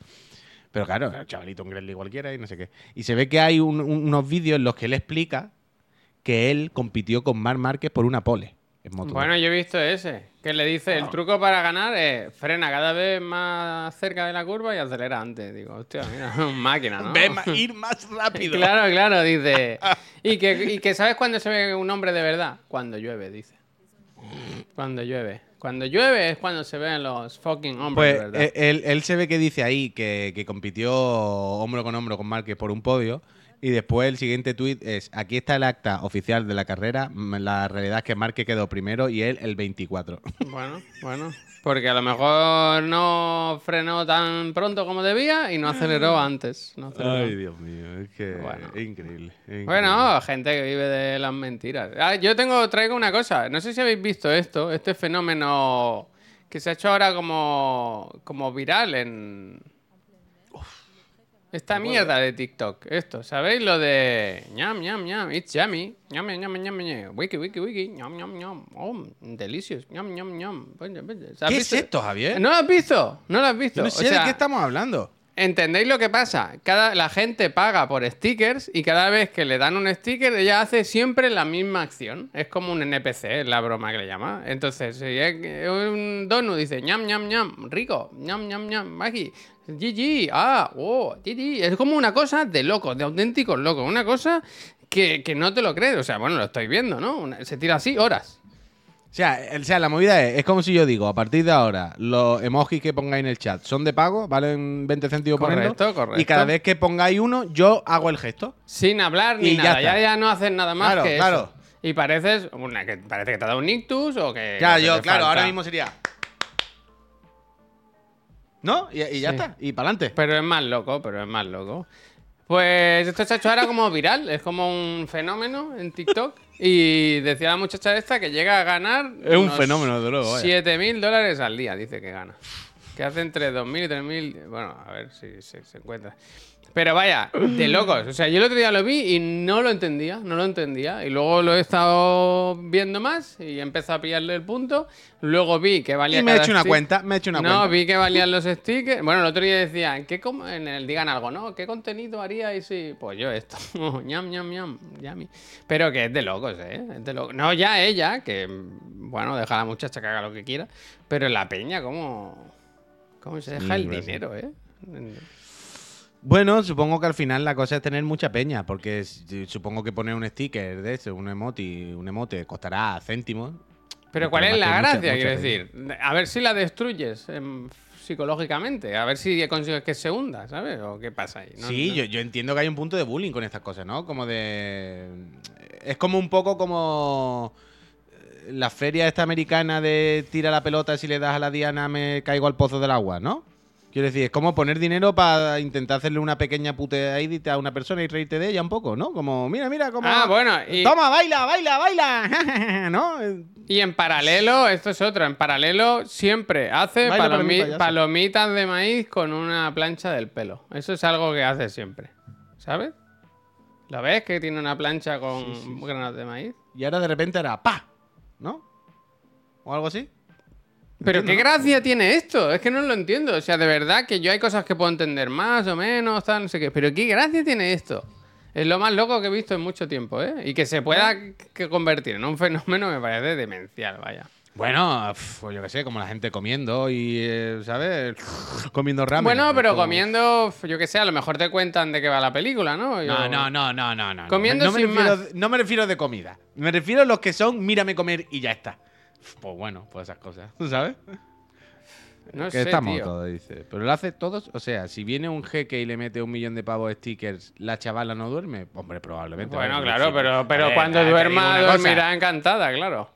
Pero claro, el chavalito un Gremlin cualquiera y no sé qué. Y se ve que hay unos vídeos en los que él explica que él compitió con Mar Márquez por una pole. En moto bueno, yo he visto ese, que le dice, el truco para ganar es frena cada vez más cerca de la curva y acelera antes. Digo, hostia, mira, máquina, ¿no? Ve ir más rápido. claro, claro, dice. Y que, y que ¿sabes cuándo se ve un hombre de verdad? Cuando llueve, dice. Cuando llueve. Cuando llueve es cuando se ven los fucking hombres, pues, ¿verdad? Eh, él, se ve que dice ahí que, compitió hombro con hombro con Márquez por un podio. Y después el siguiente tuit es, aquí está el acta oficial de la carrera, la realidad es que Márquez quedó primero y él el 24. Bueno, bueno, porque a lo mejor no frenó tan pronto como debía y no aceleró antes. Ay, Dios mío, es que es, increíble, Bueno, gente que vive de las mentiras. Ah, yo tengo, traigo una cosa. No sé si habéis visto esto, este fenómeno que se ha hecho ahora como, como viral en... Esta mierda de TikTok, esto, ¿sabéis lo de ñam, ñam, ñam, it's yummy, ñam, ñam, ñam, ñam, wiki, wiki, wiki, ñam, ñam, ñam, oh, delicious, ñam, ñam, ñam. Vaya, vaya. ¿Has ¿Qué es esto, Javier? ¿No lo has visto? ¿No lo has visto? No sé de qué estamos hablando. ¿Entendéis lo que pasa? Cada, la gente paga por stickers y cada vez que le dan un sticker, ella hace siempre la misma acción. Es como un NPC, es la broma que le llama. Entonces, si es un donut dice ñam, ñam, ñam, rico, ñam, ñam, ñam, Maggi, GG, ah, oh, GG. Es como una cosa de locos, de auténticos locos. Una cosa que, que no te lo crees. O sea, bueno, lo estoy viendo, ¿no? Una- se tira así horas. O sea, el- o sea, la movida es, es como si yo digo, a partir de ahora, los emojis que pongáis en el chat son de pago, valen 20 céntimos Correcto, ponerlo. correcto. Y cada vez que pongáis uno, yo hago el gesto. Sin hablar ni Y ya nada. está. Ya, ya no haces nada más Claro, que claro. eso. Y pareces una, que parece que te ha dado un ictus o que. Ya, yo, claro, falta. ahora mismo sería. ¿No? Y, y ya Sí. está. Y para adelante. Pero es más loco, pero es más loco. Pues esto se ha hecho ahora como viral, es como un fenómeno en TikTok. Y decía la muchacha esta que llega a ganar. Es un fenómeno, desde luego, vaya. 7 mil dólares al día, dice que gana. Que hace entre 2.000 y 3.000. Bueno, a ver si se, se encuentra. Pero vaya, de locos. O sea, yo el otro día lo vi y no lo entendía, no lo entendía. Y luego lo he estado viendo más y he empezado a pillarle el punto. Luego vi que valía Y me he hecho una stick. cuenta, me he hecho una no, cuenta. vi que valían los stickers. Bueno, el otro día decían, ¿qué en el digan algo, ¿no? ¿Qué contenido haríais si...? Pues yo esto. ñam, ñam, ñam, yummy. Pero que es de locos, ¿eh? Es de locos. No, ya ella, que, bueno, deja a la muchacha que haga lo que quiera. Pero la peña, ¿cómo, cómo se deja Sí, el gracias. dinero, eh? Bueno, supongo que al final la cosa es tener mucha peña, porque supongo que poner un sticker de eso, un emoji, un emote, costará céntimos. Pero ¿cuál es la mucha- gracia? mucha Quiero peña. decir, a ver si la destruyes em, psicológicamente, a ver si consigues que se hunda, ¿sabes? ¿O qué pasa ahí? No- sí, no- Yo, yo entiendo que hay un punto de bullying con estas cosas, ¿no? Como de... Es como un poco como eh, la feria esta americana de tira la pelota, si le das a la diana me caigo al pozo del agua, ¿no? Quiero decir, es como poner dinero para intentar hacerle una pequeña puteadita a una persona y reírte de ella un poco, ¿no? Como, mira, mira, como... Ah, bueno, y- Toma, baila, baila, baila, ¿no? Y en paralelo, esto es otro, en paralelo siempre hace palomi- palomitas de maíz con una plancha del pelo. Eso es algo que hace siempre, ¿sabes? ¿Lo ves? Que tiene una plancha con granos de maíz. Y ahora de repente era ¡pa! ¿No? ¿O algo así? Pero qué gracia tiene esto, es que no lo entiendo. O sea, de verdad que yo hay cosas que puedo entender más o menos, tal, no sé qué. Pero qué gracia tiene esto. Es lo más loco que he visto en mucho tiempo, ¿eh? Y que se pueda que convertir en un fenómeno me parece demencial, vaya. Bueno, pues yo qué sé, como la gente comiendo y, eh, ¿sabes? comiendo ramen. Bueno, pero como- comiendo, yo qué sé, a lo mejor te cuentan de qué va la película, ¿no? Yo- No, no, no, no, no, no. Comiendo no me, sin refiero, más. no me refiero de comida. Me refiero a los que son mírame comer y ya está. Pues bueno, pues esas cosas, ¿sabes? No que sé, estamos tío. todos, dice. Pero lo hace todos, o sea, si viene un jeque y le mete un millón de pavos stickers, ¿la chavala no duerme? Hombre, probablemente. Bueno, claro, pero, pero ver, cuando duerma, cosa. dormirá encantada, claro.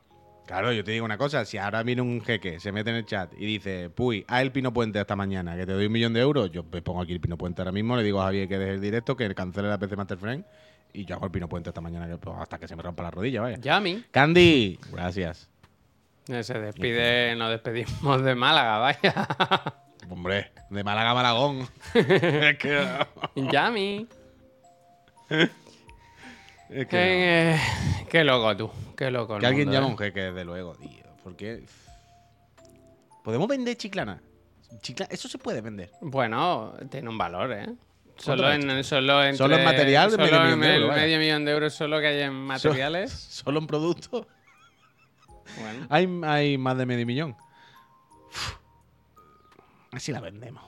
Claro, yo te digo una cosa, si ahora viene un jeque, se mete en el chat y dice, puy, haz el Pino Puente hasta mañana, que te doy un millón de euros, yo me pongo aquí el Pino Puente ahora mismo, le digo a Javier que deje el directo, que cancele la PC Master Friend y yo hago el Pino Puente esta mañana que- pues, hasta que se me rompa la rodilla, vaya. Yami. Candy, gracias. Se despide, nos despedimos de Málaga, vaya. Hombre, de Málaga a Malagón. es que, Yami. es que, Qué, qué loco tú, qué loco. que alguien llama a ¿eh? un jeque, desde luego, tío. Porque ¿Podemos vender chiclana? Chicla- Eso se puede vender. Bueno, tiene un valor, ¿eh? Solo en, solo, entre- Solo en material, solo medio en millón de euros, vaya. medio millón de euros solo que hay en materiales. Solo en productos. Bueno, Hay, hay más de medio millón. Uf. Así la vendemos.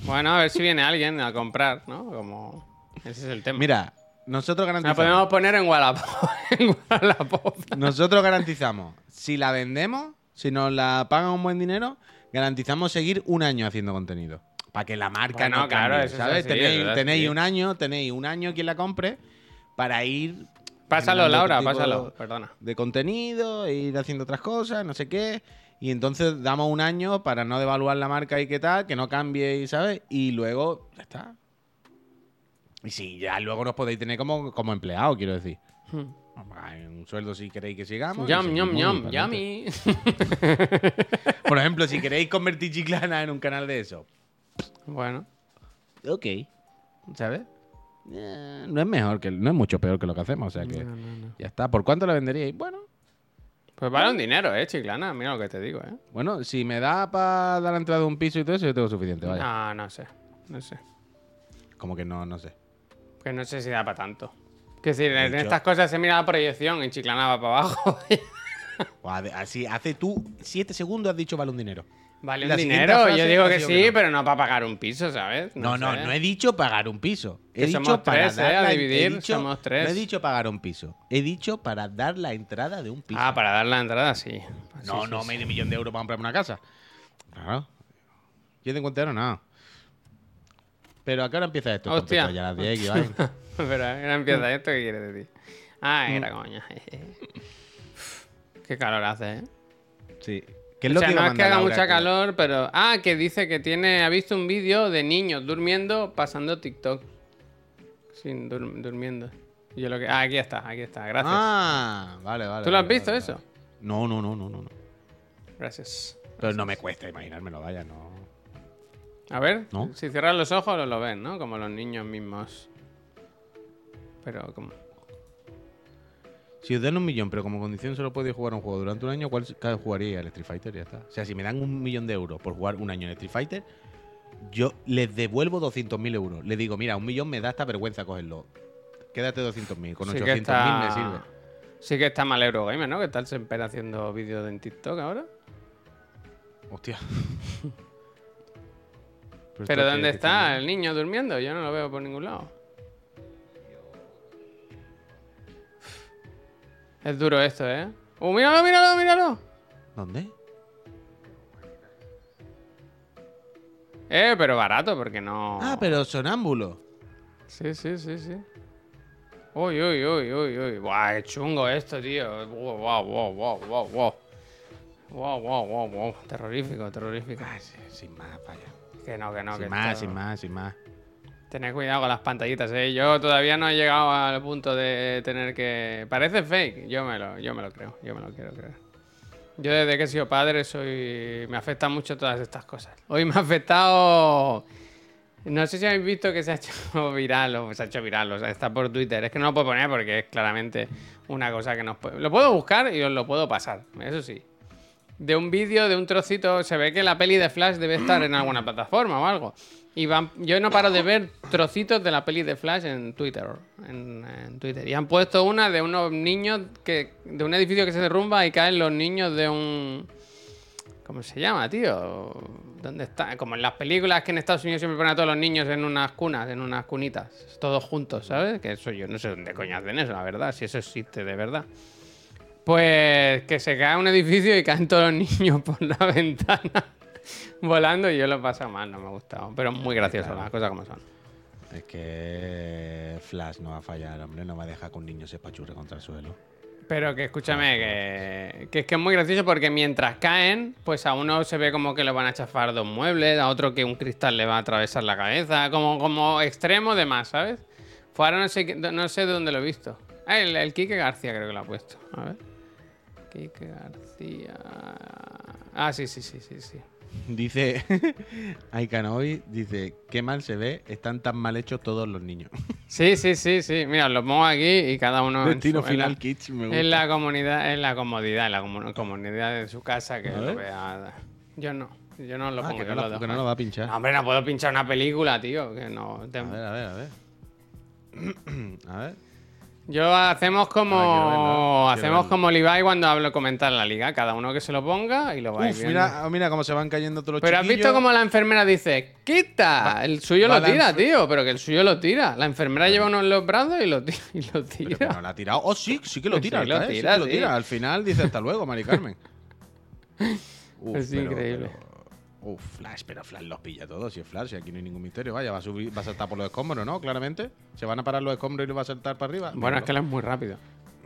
bueno, a ver si viene alguien a comprar, ¿no? Como ese es el tema. Mira, nosotros la garantizamos. podemos poner en Wallapop. en Wallapop. Nosotros garantizamos. Si la vendemos, si nos la pagan un buen dinero, garantizamos seguir un año haciendo contenido. Para que la marca Bueno, no claro, cambie, ¿sabes? tenéis un año, tenéis un año quien la compre para ir. Pásalo, Laura, pásalo. Perdona. De contenido, e ir haciendo otras cosas, no sé qué. Y entonces damos un año para no devaluar la marca y qué tal, que no cambie, y ¿sabes? Y luego, ya está. Y si ya luego nos podéis tener como, como empleados, quiero decir. Hmm. Un sueldo si queréis que sigamos. Yum, yum, yum, yummy. Por ejemplo, si queréis convertir Chiclana en un canal de eso. Bueno, Ok. ¿sabes? Eh, no es mejor que no es mucho peor que lo que hacemos, o sea que No, no, no. ya está. ¿Por cuánto la venderíais? Bueno, Pues vale un dinero, eh, chiclana. Mira lo que te digo, eh. bueno, si me da para dar la entrada de un piso y todo eso, yo tengo suficiente, vaya. No, no sé. No sé. Como que no, no sé. Que no sé si da para tanto. Que decir, en estas cosas se mira la proyección y chiclana va para abajo. Así, hace tú siete segundos has dicho vale un dinero. Vale un La dinero. Yo digo que sí, que no. pero no para pagar un piso, ¿sabes? No, no, sé. no he dicho pagar un piso. He Que dicho somos para tres, dar ¿eh? A la- dividir, dicho- somos tres. No he dicho pagar un piso. He dicho para dar la entrada de un piso. Ah, para dar la entrada, sí. No, Sí, no sí. medio millón de euros para comprarme una casa. Claro. Yo de euros nada. Pero a qué hora empieza esto? Hostia. Ya a las 10 que vayan. Pero ahora empieza esto, ¿qué quieres decir? Ah, Mm. era coña. Qué calor hace, ¿eh? Sí. ¿Qué es o lo sea, que no es que haga mucha calor, pero. Ah, que dice que tiene. Ha visto un vídeo de niños durmiendo pasando TikTok. Sin dur- durmiendo. Yo lo que. Ah, aquí está, aquí está. Gracias. Ah, vale, vale. ¿Tú lo has vale, visto vale, eso? vale. No, no, no, no, no. no. Gracias. Pero no me cuesta imaginármelo, vaya, no. A ver, ¿No? si cierras los ojos lo, lo ven, ¿no? Como los niños mismos. Pero como. Si os dan un millón, pero como condición solo podéis jugar un juego durante un año, ¿cuál jugaría? El Street Fighter, ya está. O sea, si me dan un millón de euros por jugar un año en Street Fighter, yo les devuelvo 200.000 euros. Le digo, mira, un millón me da esta vergüenza cogerlo. Quédate 200.000, con Sí 800.000 que está- me sirve. Sí que está mal Eurogamer, ¿no? Que tal se espera haciendo vídeos en TikTok ahora. Hostia. Pero ¿dónde está tiene- el niño durmiendo? Yo no lo veo por ningún lado. Es duro esto, ¿eh? ¡Uh, míralo, míralo, míralo! ¿Dónde? Eh, pero barato, porque no... Ah, pero sonámbulo. Sí, sí, sí, sí. Uy, uy, uy, uy, uy. Buah, qué chungo esto, tío. Wow, wow, wow, wow, wow, wow. Wow, wow, wow, wow. Terrorífico, terrorífico. Ah, sí, sin más, vaya. Que no, que no, que sin más, esto- sin más, sin más. Tened cuidado con las pantallitas, ¿eh? Yo todavía no he llegado al punto de tener que... Parece fake, yo me lo, yo me lo creo, yo me lo quiero creer. Yo desde que he sido padre soy... Me afectan mucho todas estas cosas. Hoy me ha afectado... No sé si habéis visto que se ha hecho viral o se ha hecho viral, o sea, está por Twitter. Es que no lo puedo poner porque es claramente una cosa que nos puede... Lo puedo buscar y os lo puedo pasar, eso sí. De un vídeo, de un trocito, se ve que la peli de Flash debe estar en alguna plataforma o algo. Y van- yo no paro de ver trocitos de la peli de Flash en Twitter, en, Twitter. Y han puesto una de unos niños que de un edificio que se derrumba y caen los niños de un ¿Cómo se llama, tío? ¿Dónde está? Como en las películas que en Estados Unidos siempre ponen a todos los niños en unas cunas, en unas cunitas, todos juntos, ¿sabes? Que eso yo no sé dónde coño hacen eso, la verdad, si eso existe de verdad. Pues que se cae un edificio y caen todos los niños por la ventana volando y yo lo he pasado mal, no me ha gustado. Pero muy gracioso, las cosas como son. Es que Flash no va a fallar, hombre. No va a dejar que un niño se espachurre contra el suelo. Pero que escúchame, que, que es que es muy gracioso porque mientras caen, pues a uno se ve como que le van a chafar dos muebles, a otro que un cristal le va a atravesar la cabeza, como, como extremo de más, ¿sabes? Pues ahora no sé, no sé dónde lo he visto. Ah, el, el Quique García creo que lo ha puesto. A ver. Quique García. Ah, sí, sí, sí, sí, sí. Dice Aikanovi, dice, qué mal se ve, están tan mal hechos todos los niños. Sí, sí, sí, sí. Mira, los pongo aquí y cada uno. en Destino su- en la- Final Kids, me gusta. En la comunidad, en la comodidad, en la comu- comunidad de su casa que lo vea. Yo no, yo no lo Ah, pongo, que no, lo la- que no lo va a pinchar. No, hombre, no puedo pinchar una película, tío. Que no. te- A ver, a ver, a ver. a ver. Yo hacemos como. Hacemos verlo. como Levi cuando hablo comentar la liga. Cada uno que se lo ponga y lo vais Uf, viendo. mira, mira cómo se van cayendo todos los Pero has visto como la enfermera dice, ¡quita! El suyo va lo tira, enfer- tío, pero que el suyo lo tira. La enfermera lleva uno en los brazos y lo tira. Y lo Pero tira. no la ha tirado. Oh, sí, sí que lo Sí, tira. lo al caer, sí tira, que lo sí. tira. Al final dice hasta luego, Mari Carmen. Uf, Es increíble. Uf, Flash, pero Flash los pilla todos. Si es Flash, si aquí no hay ningún misterio. Vaya, va a, subir, va a saltar por los escombros, ¿no? Claramente. Se van a parar los escombros y lo va a saltar para arriba. Bueno, es que él es muy rápido.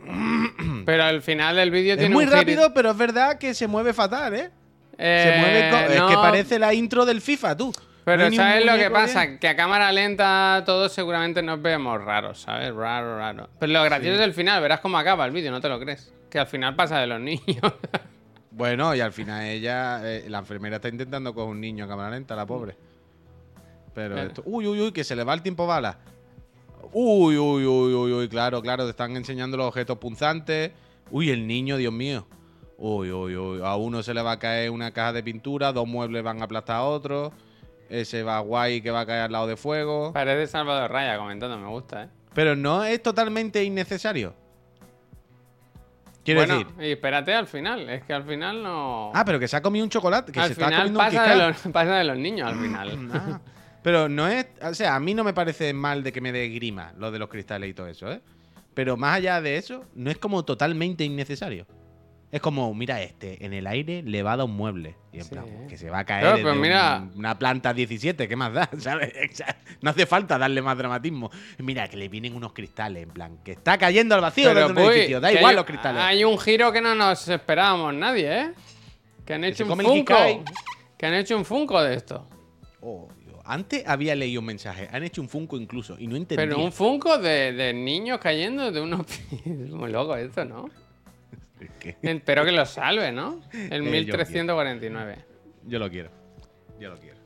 Pero al final del vídeo Es tiene muy un giri- rápido, pero es verdad que se mueve fatal, ¿eh? Eh, se mueve. co- Es que no, parece la intro del FIFA, tú. Pero No ¿sabes lo que pasa? bien. Que a cámara lenta todos seguramente nos vemos raros, ¿sabes? Raro, raro. Pero lo gracioso es el final, verás cómo acaba el vídeo, no te lo crees. Que al final pasa de los niños. Bueno, y al final ella, eh, la enfermera está intentando con un niño a cámara lenta, la pobre. Pero esto. Uy, uy, uy, que se le va el tiempo bala. Uy, uy, uy, uy, uy, claro, claro, te están enseñando los objetos punzantes. Uy, el niño, Dios mío. Uy, uy, uy. A uno se le va a caer una caja de pintura, dos muebles van a aplastar a otro. Ese va guay que va a caer al lado de fuego. Parece Salvador Raya comentando, me gusta, ¿eh? Pero no es totalmente innecesario. Quiero bueno, decir. y espérate al final, es que al final no... Ah, pero que se ha comido un chocolate, que al se está comiendo un pasa Kit de, los, pasa de los niños al final. Ah, pero no es. O sea, a mí no me parece mal de que me dé grima lo de los cristales y todo eso, ¿eh? Pero más allá de eso, no es como totalmente innecesario. Es como, mira, este, en el aire le va a dar un mueble. Y en Sí. plan, que se va a caer Claro, desde pero mira- un- una planta 17, ¿qué más da? ¿Sabes? No hace falta darle más dramatismo. Mira, que le vienen unos cristales, en plan, que está cayendo al vacío Pero, desde un edificio. Da que igual hay- los cristales. Hay un giro que no nos esperábamos nadie, ¿eh? Que han hecho se un Funko. Que han hecho un Funko de esto. Oh, Dios. Antes había leído un mensaje. Han hecho un Funko incluso. Y no entendía. Pero un Funko de, de niños cayendo de unos pies. Muy loco esto, ¿no? Espero que lo salve, ¿no? El Eh, yo 1349. Yo lo quiero. Yo lo quiero.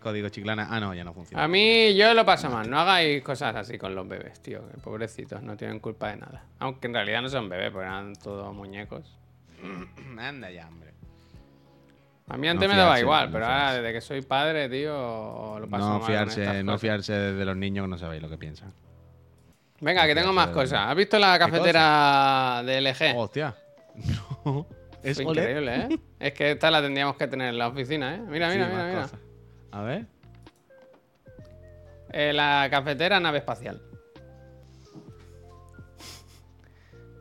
Código chiclana. Ah, no, ya no funciona. A mí yo lo paso mal. No hagáis cosas así con los bebés, tío. que pobrecitos, no tienen culpa de nada. Aunque en realidad no son bebés, porque eran todos muñecos. Anda ya, hombre. A mí antes No me daba fiarse, igual, no pero ahora desde que soy padre, tío, lo paso mal No con fiarse, no fiarse de los niños que no sabéis lo que piensan. Venga, que tengo más cosas. ¿Has visto la cafetera de LG? Hostia. No. Es increíble, ¿eh? es que esta la tendríamos que tener en la oficina, ¿eh? Mira, mira, Sí, mira, más mira. cosas. A ver. Eh, la cafetera nave espacial.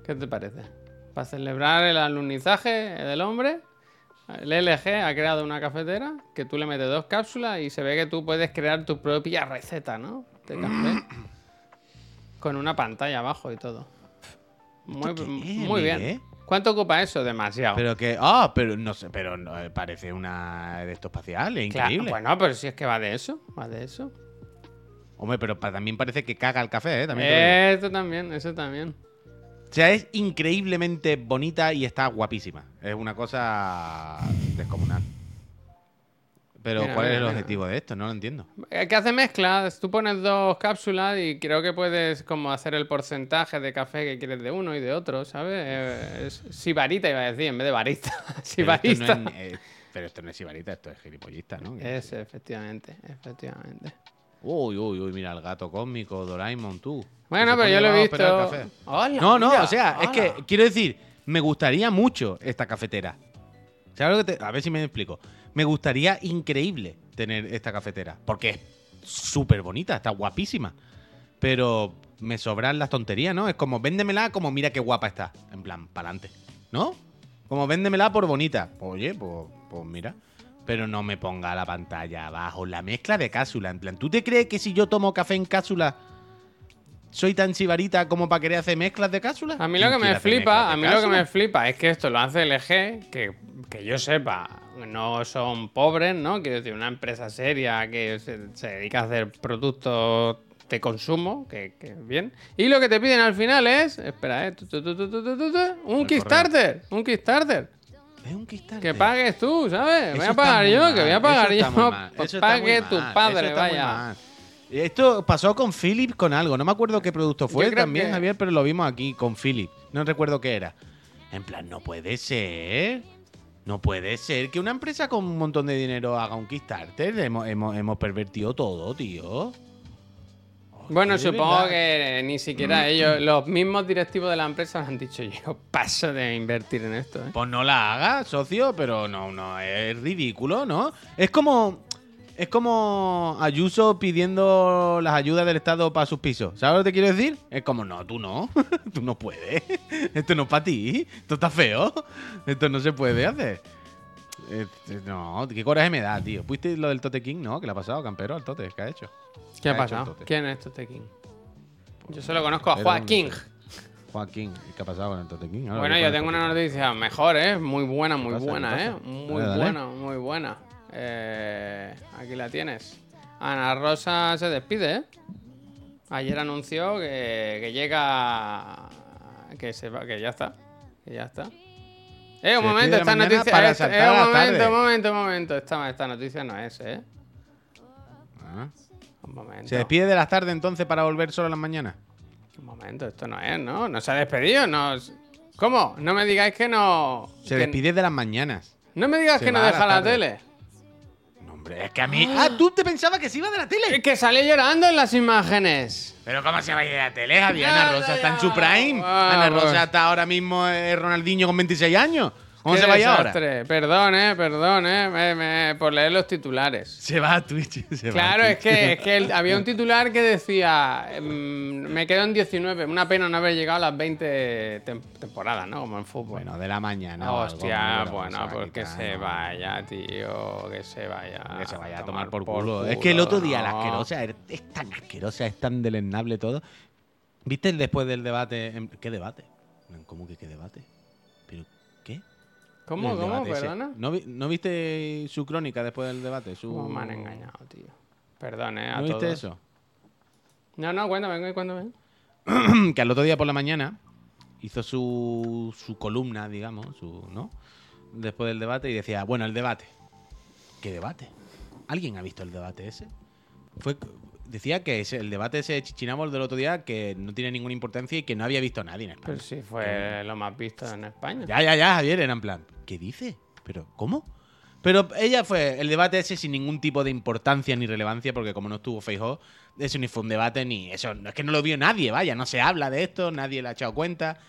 ¿Qué te parece? Para celebrar el alunizaje del hombre, el LG ha creado una cafetera que tú le metes dos cápsulas y se ve que tú puedes crear tu propia receta, ¿no? De café. Con una pantalla abajo y todo. Muy, muy bien. Miguel? ¿Cuánto ocupa eso? Demasiado. Pero que. Ah, pero no sé, pero no, eh, parece una de estos espaciales, Claro, increíble. bueno, pero si es que va de eso, va de eso. Hombre, pero pa- también parece que caga el café, ¿eh? También. Eso también, eso también. O sea, es increíblemente bonita y está guapísima. Es una cosa descomunal. Pero, Mira, ¿cuál es el mira. objetivo de esto? No lo entiendo. Que hace mezclas, tú pones dos cápsulas y creo que puedes como hacer el porcentaje de café que quieres de uno y de otro, ¿sabes? Eh, sibarita iba a decir, en vez de barista. Pero esto, Sibarista. no es, eh, pero esto no es sibarita, esto es gilipollista, ¿no? Es, efectivamente, efectivamente. Uy, uy, uy, mira el gato cósmico, Doraemon, tú. Bueno, pero yo lo he visto. Hola, No, no, mira, o sea, es que quiero decir, me gustaría mucho esta cafetera. ¿Sabes lo que te- A ver si me explico. Me gustaría increíble tener esta cafetera. Porque es súper bonita, está guapísima. Pero me sobran las tonterías, ¿no? Es como, véndemela como mira qué guapa está. En plan, pa'lante. ¿No? Como véndemela por bonita. Oye, pues, pues mira. Pero no me ponga la pantalla abajo. La mezcla de cápsula. En plan, ¿tú te crees que si yo tomo café en cápsula soy tan chivarita como para querer hacer mezclas de cápsulas? A mí lo que me flipa, a mí lo que me flipa es que esto lo hace LG, que, que yo sepa, no son pobres, ¿no? Quiero decir, una empresa seria que se, dedica a hacer productos de consumo, que, que, bien. Y lo que te piden al final es, espera, ¿eh? tu, tu, un Kickstarter, un Kickstarter. Es un Kickstarter. Que pagues tú, ¿sabes? Voy a pagar yo, que voy a pagar yo. Pues pague tu padre, vaya. Esto pasó con Philips con algo. No me acuerdo qué producto fue también, que- Javier, pero lo vimos aquí con Philips. No recuerdo qué era. En plan, no puede ser. No puede ser que una empresa con un montón de dinero haga un Kickstarter. Hemos, hemos, hemos pervertido todo, tío. Bueno, supongo verdad. que ni siquiera ellos, los mismos directivos de la empresa han dicho yo paso de invertir en esto, ¿eh? Pues no la haga, socio, pero no, no, es ridículo, ¿no? Es como. Es como Ayuso pidiendo las ayudas del Estado para sus pisos. ¿Sabes lo que te quiero decir? Es como, no, tú no. tú no puedes. Esto no es para ti. Esto está feo. Esto no se puede hacer. Este, no, qué coraje me da, tío. ¿Fuiste lo del Tote King? No, ¿qué le ha pasado, campero, al Tote? ¿Qué ha hecho? ¿Qué ha pasado? ¿Quién es Tote King? Yo solo conozco a Joaquín. Joaquín. ¿Qué ha pasado con el Tote King? Ahora Bueno, yo tengo una noticia mejor, ¿eh? Muy buena, muy buena, ¿eh? Muy Dale, dale. buena, muy buena. Eh, aquí la tienes. Ana Rosa se despide, ¿eh? Ayer anunció que, que llega... Que, se va, que ya está. Que ya está. Eh, un Se momento, esta noticia... saltar eh, un momento, un momento, un momento. Esta, esta noticia no es, ¿eh? Ah. Un momento. ¿Se despide de las tardes entonces para volver solo a las mañanas? Un momento, esto no es, ¿no? No se ha despedido, no. ¿Cómo? No me digáis que no. Se que- despide de las mañanas. No me digas Se que no deja la la tarde. tele. Es que a mí. Ah, tú te pensabas que se iba de la Es tele. que salió llorando en las imágenes. Pero ¿cómo se va a ir de la tele, Ana Rosa está en su prime. Ana. Rosa está ahora mismo eh, Ronaldinho con 26 años. ¿Cómo Qué se va ahora? Perdón, eh, perdón, eh, me- me- por leer los titulares. Se va a Twitch. se va a Claro, es Twitch. que, es que el- había un titular que decía, mm, me quedo en 19, una pena no haber llegado a las 20 tem- temporadas, ¿no? Como en fútbol. Bueno, de la mañana. o algo, Hostia, no, bueno, a pues que quitar, se no. vaya, tío, que se vaya. Que se vaya a tomar por culo. Es que el otro día la asquerosa es, es tan asquerosa, es tan deleznable todo. ¿Viste el después del debate? en- ¿Qué debate? ¿Cómo que qué debate? ¿Cómo, El cómo, perdona? ¿No, vi- no viste su crónica después del debate? Su... ¿Cómo me han engañado, tío? Perdón, eh, a ¿No viste eso? No, no, cuéntame, cuéntame. que al otro día por la mañana hizo su, su columna, digamos, su, ¿no? Después del debate y decía, bueno, el debate. ¿Qué debate? ¿Alguien ha visto el debate ese? Fue, decía que ese- el debate ese de Chichinabo del otro día que no tiene ninguna importancia y que no había visto a nadie en España. Pero sí fue lo más visto en España. Ya, ya, ya, Javier, era en plan, ¿qué dice? ¿Pero cómo? Pero ella fue el debate ese sin ningún tipo de importancia ni relevancia, porque como no estuvo Feijóo, eso ni fue un debate ni eso. Es que no lo vio nadie, vaya, no se habla de esto, nadie le ha echado cuenta.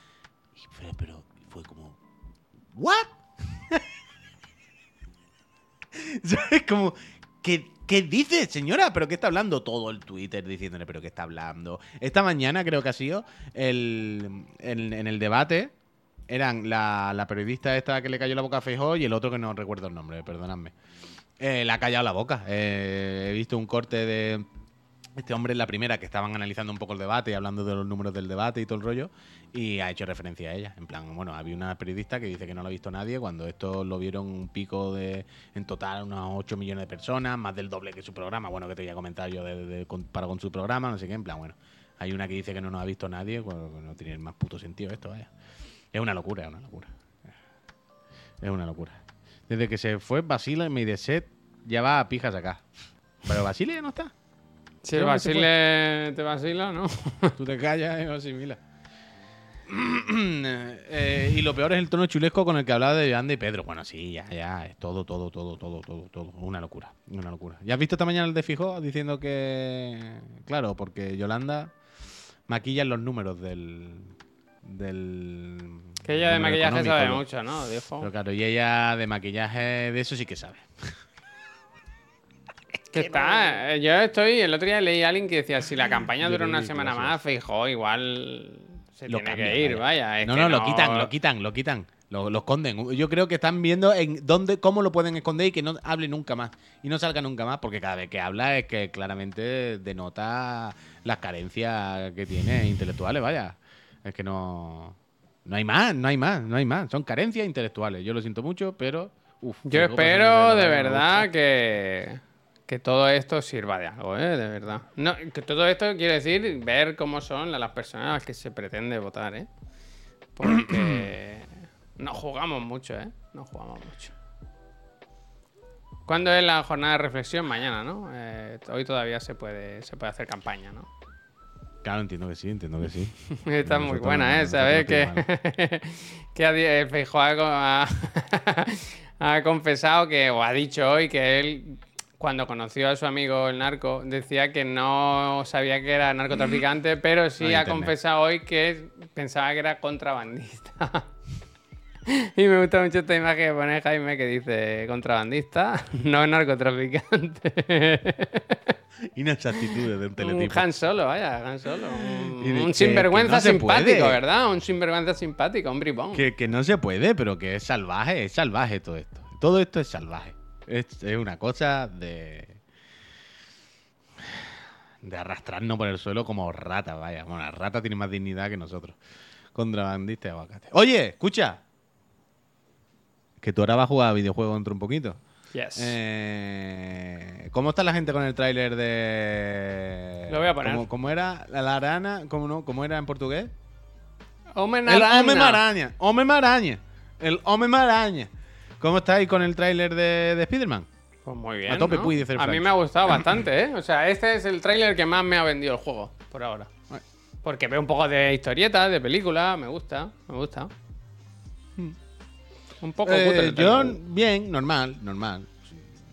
Y fue- pero fue como, ¿what? ¿Sabes? Como, ¿qué, ¿qué dice, señora? ¿Pero qué está hablando? Todo el Twitter diciéndole, ¿pero qué está hablando? Esta mañana creo que ha sido el, en, el debate. Eran la, periodista esta que le cayó la boca a Feijóo y el otro que no recuerdo el nombre, perdonadme. Eh, le ha callado la boca. Eh, he visto un corte de este hombre en la primera que estaban analizando un poco el debate y hablando de los números del debate y todo el rollo y ha hecho referencia a ella. En plan, bueno, había una periodista que dice que no lo ha visto nadie cuando esto lo vieron un pico de, en total, unos 8 millones de personas, más del doble que su programa. Bueno, que te voy a comentar yo de, de- con- para con su programa, no sé qué. En plan, bueno, hay una que dice que no nos ha visto nadie, no tiene más puto sentido esto, vaya. Es una locura, es una locura. Es una locura. Desde que se fue Basile Mediaset, ya va a pijas acá. Pero Basile ya no está. Si el Basile te vacila, ¿no? Tú te callas y asimilas. Eh, y lo peor es el tono chulesco con el que hablaba de Yolanda y Pedro. Bueno, sí, ya, ya, es todo, todo, todo, todo, todo, todo. Una locura, una locura. ¿Ya has visto esta mañana el de Fijó diciendo que. Claro, porque Yolanda maquilla los números del. del. Que ella de maquillaje sabe mucho, ¿no? Dijo. Pero claro, y ella de maquillaje de eso sí que sabe. Que está, eh, yo estoy, el otro día leí a alguien que decía, si la campaña dura una semana más, Feijó igual se Lo tiene cambian, que ir, vaya. es no, que no, lo quitan, lo quitan, lo quitan. Lo, lo esconden. Yo creo que están viendo en dónde, cómo lo pueden esconder y que no hable nunca más. Y no salga nunca más, porque cada vez que habla es que claramente denota las carencias que tiene intelectuales, vaya. Es que no. No hay más, no hay más, no hay más. Son carencias intelectuales. Yo lo siento mucho, pero. uf, Yo espero de verdad que, que todo esto sirva de algo, ¿eh? De verdad. No, que todo esto quiere decir ver cómo son las personas a las que se pretende votar, ¿eh? Porque no jugamos mucho, ¿eh? No jugamos mucho. ¿Cuándo es la jornada de reflexión? Mañana, ¿no? Eh, hoy todavía se puede, se puede hacer campaña, ¿no? Claro, entiendo que sí, entiendo que sí. Está muy buena, ¿eh? Sabes nosotros que, que el Feijóo ha- ha confesado que, o ha dicho hoy que él, cuando conoció a su amigo el narco, decía que no sabía que era narcotraficante, pero sí No ha confesado hoy que pensaba que era contrabandista. Y me gusta mucho esta imagen que pone Jaime que dice contrabandista, no narcotraficante. Inexactitudes de un Un teletipo. Han Solo, vaya, Han Solo. Un, un sinvergüenza que no se simpático, puede. ¿verdad? Un sinvergüenza simpático, un bribón. Que, que no se puede, pero que es salvaje, es salvaje todo esto. Todo esto es salvaje. Es, es una cosa de. de arrastrarnos por el suelo como ratas, vaya. Bueno, la rata tiene más dignidad que nosotros. Contrabandista de aguacate. Oye, escucha. Que tú ahora vas a jugar a videojuegos dentro un poquito. Yes. Eh, ¿Cómo está la gente con el tráiler de. Lo voy a poner. ¿Cómo, cómo era la, la arana? ¿Cómo, no? ¿Cómo era en portugués? Hombre El naranja. Home Maraña. Maraña. El Home Maraña. ¿Cómo estáis con el tráiler de, de Spider-Man? Pues muy bien. A tope ¿no? puede ser A mí me ha gustado bastante, ¿eh? O sea, este es el tráiler que más me ha vendido el juego por ahora. Porque veo un poco de historieta, de película, me gusta, me gusta. Un poco Eh, cutre el yo, bien, normal, normal.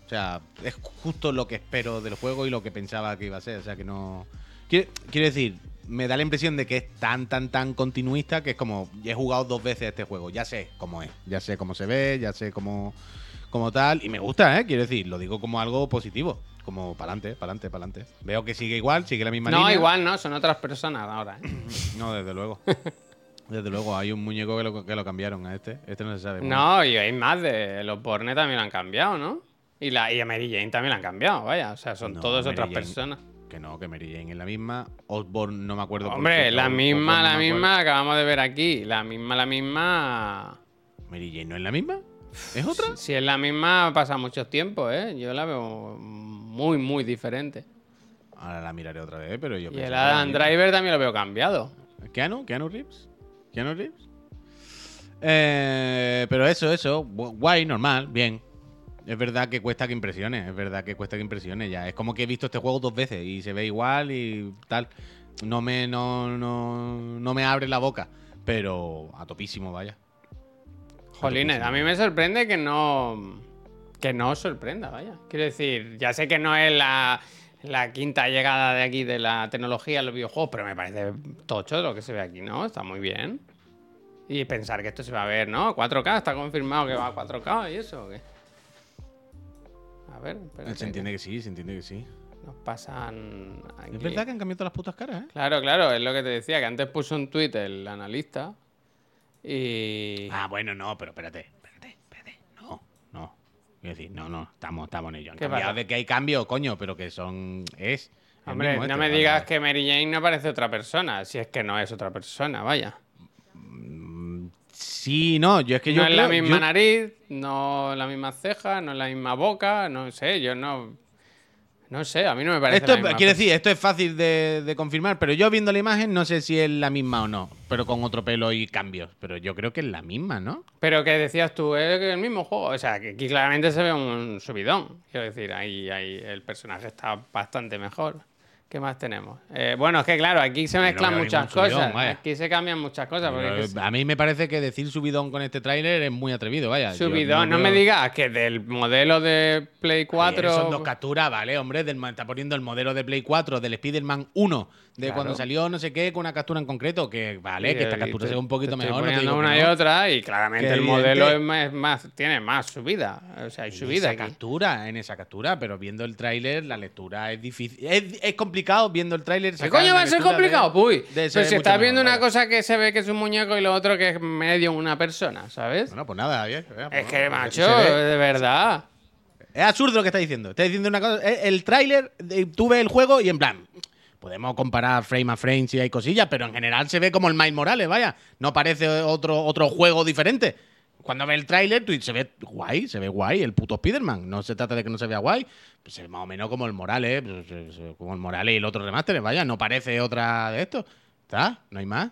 O sea, es justo lo que espero del juego y lo que pensaba que iba a ser. O sea, que no. Quiero, quiero decir, me da la impresión de que es tan, tan, tan continuista que es como. He jugado dos veces este juego, ya sé cómo es, ya sé cómo se ve, ya sé cómo, cómo tal. Y me gusta, ¿eh? Quiero decir, lo digo como algo positivo. Como para adelante, para adelante, para adelante. Veo que sigue igual, sigue la misma No, línea. igual no, son otras personas ahora, ¿eh? No, desde luego. Desde luego, hay un muñeco que lo, que lo cambiaron a este. Este no se sabe. No, y hay más de los Borne también lo han cambiado, ¿no? Y, la, y a Mary Jane también la han cambiado, vaya. O sea, son No, todas Mary otras Jane- personas. Que no, que Mary Jane es la misma. Osborne no me acuerdo. por Hombre, qué, la misma, Osborne la no misma acabamos de ver aquí. La misma, la misma. ¿Mary Jane no es la misma? ¿Es otra? Si es la misma, pasa mucho tiempo, ¿eh? Yo la veo muy, muy diferente. Ahora la miraré otra vez, pero yo Y el Adam. Driver también lo veo cambiado. ¿Keanu? ¿Keanu Reeves? ¿Keanu Reeves? Eh, pero eso, eso. gu- Guay, normal, bien. Es verdad que cuesta que impresione, es verdad que cuesta que impresione ya. Es como que he visto este juego dos veces y se ve igual y tal. No me, no, no, no me abre la boca, pero a topísimo, vaya. Jolines, a mí me sorprende que no. Que no sorprenda, vaya. Quiero decir, ya sé que no es la, la quinta llegada de aquí de la tecnología en los videojuegos, pero me parece tocho lo que se ve aquí, ¿no? Está muy bien. Y pensar que esto se va a ver, ¿no? 4K, está confirmado que va a 4K y eso, ¿o qué? A ver, espérate, Se entiende que sí, se entiende que sí. Nos pasan. Aquí. Es verdad que han cambiado todas las putas caras, ¿eh? Claro, claro, es lo que te decía, que antes puso un tuit el analista y. Ah, bueno, no, pero espérate, espérate, espérate. No, no. Quiero decir, no, no, estamos, estamos en ello. Han ¿Qué cambiado pasa? de que hay cambio, coño, pero que son. Es. Hombre, no este, me digas que Mary Jane no parece otra persona, si es que no es otra persona, vaya. Sí, no, yo es que yo. no es la misma yo- nariz, no la misma ceja, no es la misma boca, no sé, yo no. No sé, a mí no me parece Esto, la misma persona. decir, esto es fácil de, de confirmar, pero yo viendo la imagen no sé si es la misma o no, pero con otro pelo y cambios. Pero yo creo que es la misma, ¿no? Pero que decías tú, es el mismo juego. O sea, que aquí claramente se ve un subidón. Quiero decir, ahí, ahí el personaje está bastante mejor. ¿Qué más tenemos? Eh, bueno, es que claro, aquí se mezclan muchas subidón, cosas. Aquí se cambian muchas cosas. Porque Pero, es que a mí me parece que decir subidón con este tráiler es muy atrevido, vaya. Subidón, no, me digas que del modelo de Play 4. Ayer Son dos capturas, ¿vale, hombre? Del, está poniendo el modelo de Play 4 del Spider-Man 1, de Claro. cuando salió no sé qué, con una captura en concreto, que vale, que esta captura te- se ve un poquito mejor. no te digo una y otra y claramente Que el modelo es más, es más- tiene más subida. O sea, hay En subida esa aquí. captura, en esa captura, pero viendo el tráiler, la lectura es difícil. Es, es complicado viendo el tráiler. ¿Qué coño va a ser complicado? de- de Pero si estás mejor, viendo una cosa que se ve que es un muñeco y lo otro que es medio una persona, ¿sabes? Bueno, pues nada, bien. pues es que, nada, macho, de verdad. Es absurdo lo que está diciendo. Está diciendo una cosa. El tráiler, tú ves el juego y en plan. Podemos comparar frame a frame si hay cosillas, pero en general se ve como el Miles Morales, vaya. No parece otro, otro juego diferente. Cuando ves el tráiler, se ve guay, se ve guay el puto Spider-Man. No se trata de que no se vea guay. pues se ve más o menos como el Morales, pues, como el Morales y el otro remaster, vaya. No parece otra de esto. ¿Está? No hay más.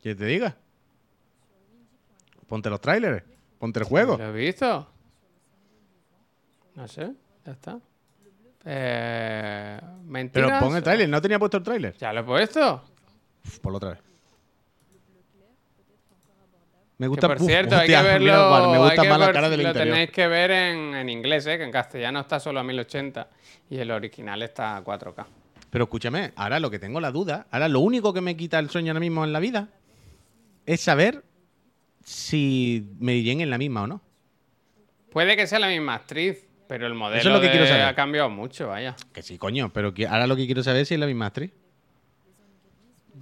¿Quieres te diga? Ponte los trailers. Ponte el juego. ¿Lo he visto? No sé, ya está. Eh, Pero ¿Mentiras? pon el tráiler. ¿No tenía puesto el tráiler? ¿Ya lo he puesto? Uf, Ponlo otra vez. Me Que gusta por uf, cierto, hay hostia, que verlo. mira, me hay gusta que más la ver- cara del Lo interior. tenéis que ver en, en inglés, ¿eh? que en castellano está solo a 1080 y el original está a 4K. Pero escúchame, ahora lo que tengo la duda, ahora lo único que me quita el sueño ahora mismo en la vida es saber si Jane es la misma o no. Puede que sea la misma actriz, pero el modelo Eso es lo que de- quiero saber. ha cambiado mucho, vaya. Que sí, coño, pero que- ahora lo que quiero saber es si es la misma actriz.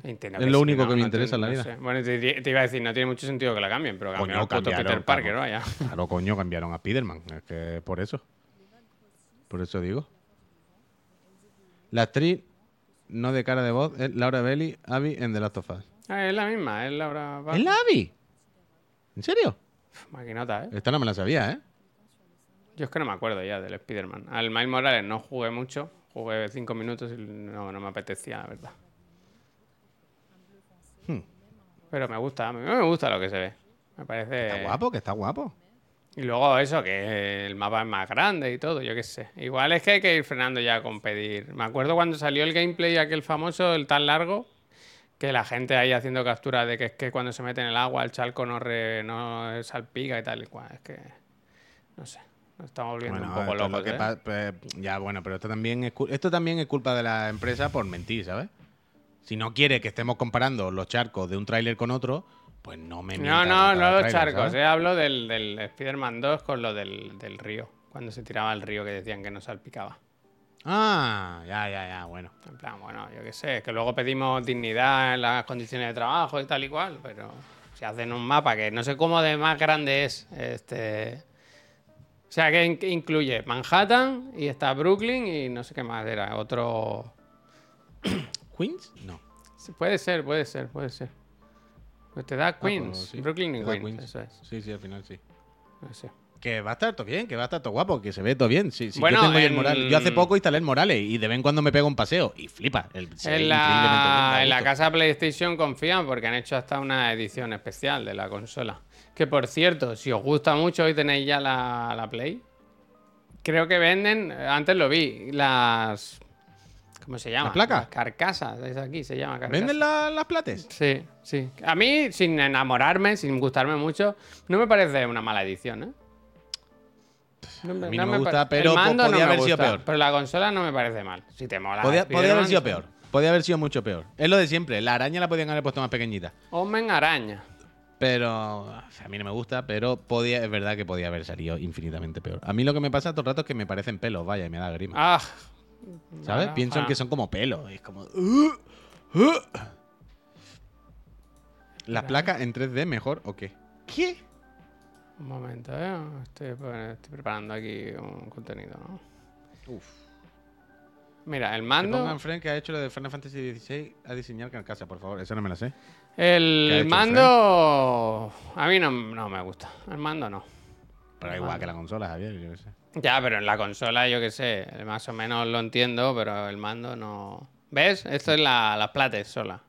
Entiendo Es lo sí, único que me te- interesa en la vida. sé. Bueno, te, te iba a decir, no tiene mucho sentido que la cambien, pero Coño, cambiaron cambiaron, Peter Parker, vaya. Claro, coño, cambiaron a Spiderman. Es que por eso. Por eso digo. La actriz, no de cara de voz, es Laura Belli, Abby en The Last of Us. Ah, es la misma, es Laura ¿Es la Abby? ¿En serio? Maquinota, ¿eh? Esta no me la sabía, ¿eh? Yo es que no me acuerdo ya del Spider-Man. Al Miles Morales no jugué mucho, jugué cinco minutos y no, no me apetecía, la verdad. Hmm. Pero me gusta, a mí me gusta lo que se ve. Me parece... Está guapo, que está guapo. Y luego eso, que el mapa es más grande y todo, yo qué sé. Igual es que hay que ir frenando ya con pedir. Me acuerdo cuando salió el gameplay aquel famoso, el tan largo, que la gente ahí haciendo captura de que es que cuando se mete en el agua el chalco no, re- no salpica y tal y cual. Es que, no sé, estamos volviendo Bueno, un poco es lo locos. que ¿eh? pues, ya, bueno, pero esto también, es, esto también es culpa de la empresa por mentir, ¿sabes? Si no quiere que estemos comparando los charcos de un tráiler con otro, pues no me No, no, no los charcos, ¿sabes? eh, hablo del, del Spider-Man 2 con lo del, del río. Cuando se tiraba al río que decían que no salpicaba. Ah, ya, ya, ya, bueno. En plan, bueno, yo qué sé, que luego pedimos dignidad en las condiciones de trabajo y tal y cual, pero si hacen un mapa que no sé cómo de más grande es, este... O sea, que in- que incluye Manhattan y está Brooklyn y no sé qué más era, otro... ¿Queens? No. Sí, Puede ser, puede ser, puede ser. Pues te da Ah, pues Queens, sí, Brooklyn y Queens, eso es. Sí, sí, al final sí. no sé. Que va a estar todo bien, que va a estar todo guapo, que se ve todo bien. Sí, sí, Bueno, yo, tengo ahí el en- Morales. yo hace poco instalé el Morales y de vez en cuando me pego un paseo y flipa. El, En bien, la, en la gusto. casa PlayStation confían porque han hecho hasta una edición especial de la consola. Que por cierto, si os gusta mucho, hoy tenéis ya la, la Play. Creo que venden, antes lo vi, las. ¿Cómo se llama? ¿Las placas? Las carcasas, es aquí, se llama carcasa. ¿Venden la- las plates? Sí, sí. A mí, sin enamorarme, sin gustarme mucho, no me parece una mala edición, ¿eh? No A mí no me gusta, pero El po- mando podía no me haber sido peor. Pero la consola no me parece mal. Si te mola. Podía, podía haber sido peor. Podía haber sido mucho peor. Es lo de siempre. La araña la podían haber puesto más pequeñita. Omen araña. Pero a mí no me gusta, pero podía, es verdad que podía haber salido infinitamente peor. A mí lo que me pasa todo el rato es que me parecen pelos, vaya, y me da grima. Ah. ¿Sabes? Ojalá, Pienso en ojalá. que son como pelos. Es como. "Uh, uh". ¿Las placas en 3D mejor o qué? ¿Qué? Un momento, ¿eh? Estoy, estoy preparando aquí un contenido, ¿no? Uf. Mira, el Que mando. pongan Frank que ha hecho lo de Final Fantasy XVI a diseñar carcasa, por favor. Esa no me la sé. ¿Qué ha El el mando. A mí no, no me gusta. El mando no. Pero igual que la consola, Javier, yo qué sé. Ya, pero en la consola, yo qué sé. Más o menos lo entiendo, pero el mando no. ¿Ves? Esto es la, las plates sola.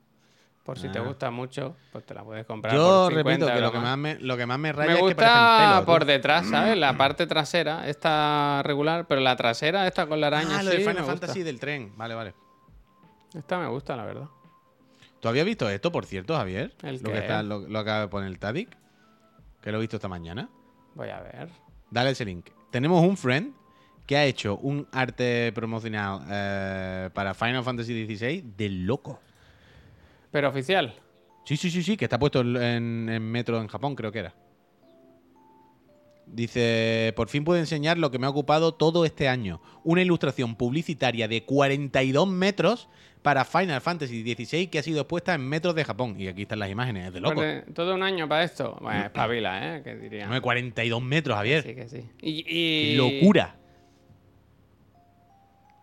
Por si te Ah. gusta mucho, pues te la puedes comprar. Yo por 50 repito que lo que, más me, lo que más me raya Me es que gusta parecen pelos. por tú. detrás, ¿sabes? La parte trasera, esta regular, pero la trasera, esta con la araña. Ah, lo sí, de me Final gusta. Fantasy del tren. Vale, vale. Esta me gusta, la verdad. ¿Tú habías visto esto, por cierto, Javier? ¿El lo, qué? que está, lo, lo acaba de poner el Tadic. Que lo he visto esta mañana. Voy a ver. Dale ese link. Tenemos un friend que ha hecho un arte promocional eh, para Final Fantasy XVI de loco. Pero oficial. Sí, sí, sí, sí, que está puesto en, en Metro en Japón, creo que era. Dice, por fin puedo enseñar lo que me ha ocupado todo este año. Una ilustración publicitaria de 42 metros para Final Fantasy XVI que ha sido expuesta en metros de Japón. Y aquí están las imágenes, es de loco. Todo un año para esto. Bueno, espabila, ¿eh? Que diría. No, de 42 metros, Javier. Sí, que sí. Y, ¡Qué y- locura!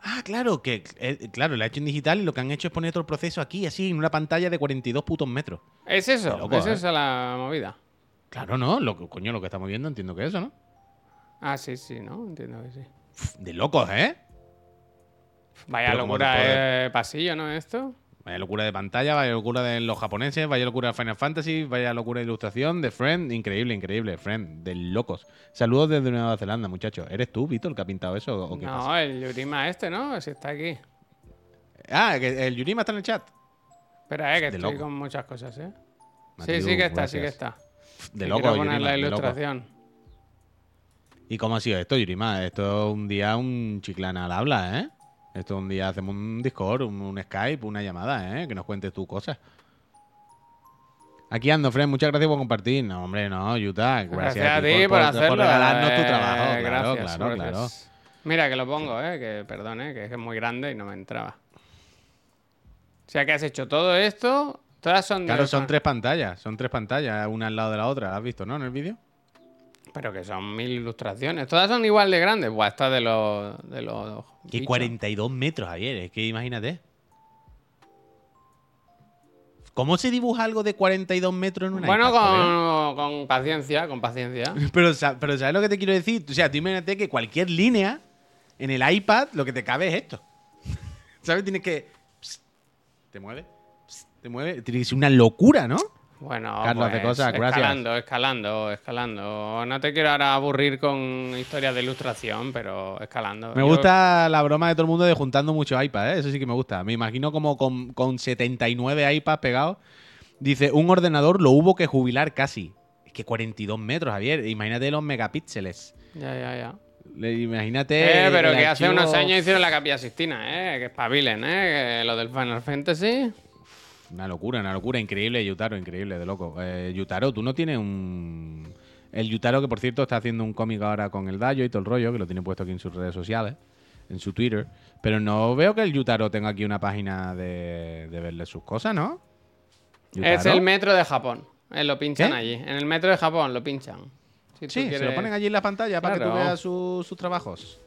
Ah, claro, que eh, claro, lo ha hecho en digital y lo que han hecho es poner todo el proceso aquí, así, en una pantalla de 42 putos metros. Es eso, loco, es ¿eh? esa la movida. Claro, ¿no? Lo, que- coño, lo que estamos viendo entiendo que es eso, ¿no? Ah, sí, sí, ¿no? Entiendo que sí. Uf, De locos, ¿eh? Vaya Pero locura de pasillo, ¿no? Esto. Vaya locura de pantalla, vaya locura de los japoneses, vaya locura de Final Fantasy, vaya locura de ilustración, de Friend, increíble, increíble, Friend, de locos. Saludos desde Nueva Zelanda, muchachos. ¿Eres tú, Vito, el que ha pintado eso o qué no, pasa? el Yurima este, ¿no? Si está aquí. Ah, el Yurima está en el chat. Espera, eh, que De estoy loco. con muchas cosas, ¿eh? Sí, sí que está, sí que está. De loco, quiero poner Yurima, la ilustración. ¿Y cómo ha sido esto, Yurima? Esto es un día un chiclana al habla, ¿eh? Esto un día hacemos un Discord, un, un Skype, una llamada, ¿eh? Que nos cuentes tú cosas. Aquí ando, Fred, muchas gracias por compartir. No, hombre, no, Utah. Gracias, Gracias a ti por, hacerlo. regalarnos tu eh, trabajo. Claro, gracias, claro, gracias. claro. Mira que lo pongo, eh, que perdone, que es muy grande y no me entraba. O sea que has hecho todo esto, todas son de Claro, son tres pantallas, son tres pantallas, una al lado de la otra. ¿La has visto, no? En el vídeo. Pero que son mil ilustraciones. Todas son igual de grandes. Buah, esta de los. De los Que bichos. 42 metros, Javier, es que imagínate. ¿Cómo se dibuja algo de 42 metros en una Bueno, iPad, con, con paciencia, con paciencia. Pero, pero ¿sabes lo que te quiero decir? O sea, tú imagínate que cualquier línea en el iPad lo que te cabe es esto. ¿Sabes? Tienes que... Psst, te mueve. Te mueve. Tiene que ser una locura, ¿no? Bueno, Carlos de pues, cosas, gracias. escalando, escalando, escalando. No te quiero ahora aburrir con historias de ilustración, pero escalando. Me Yo- gusta la broma de todo el mundo de juntando muchos iPads, ¿eh? eso sí que me gusta. Me imagino como con, con 79 iPads pegados. Dice, un ordenador lo hubo que jubilar casi. Es que 42 metros, Javier. Imagínate los megapíxeles. Ya, ya, ya. Le- Imagínate. Eh, pero que hace unos años hicieron la Capilla Sistina, eh. Que espabilen, eh. Que lo del Final Fantasy. Una locura, una locura. Increíble, Yutaro, increíble, de loco. Eh, Yutaro, tú no tienes un. El Yutaro, que por cierto está haciendo un cómic ahora con el Dayo y todo el rollo, que lo tiene puesto aquí en sus redes sociales, en su Twitter. Pero no veo que el Yutaro tenga aquí una página de, de verle sus cosas, ¿no? Es el metro de Japón. Eh, lo pinchan allí. En el metro de Japón lo pinchan. Si Sí, se quieres- lo ponen allí en la pantalla para que tú veas su- sus trabajos.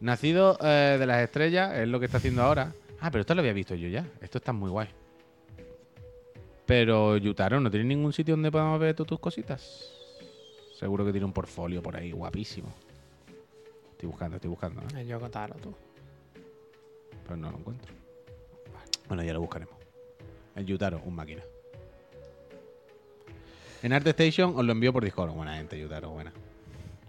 Nacido eh, de las estrellas, es lo que está haciendo ahora. Ah, pero esto lo había visto yo ya. Esto está muy guay. Pero Yutaro, ¿no tiene ningún sitio donde podamos ver tus cositas? Seguro que tiene un portfolio por ahí, guapísimo. Estoy buscando, estoy buscando, ¿eh? El Yoko Taro, tú. pero no lo encuentro. Bueno, ya lo buscaremos. El Yutaro, un máquina. En Art Station os lo envío por Discord. Buena gente, Yutaro, buena.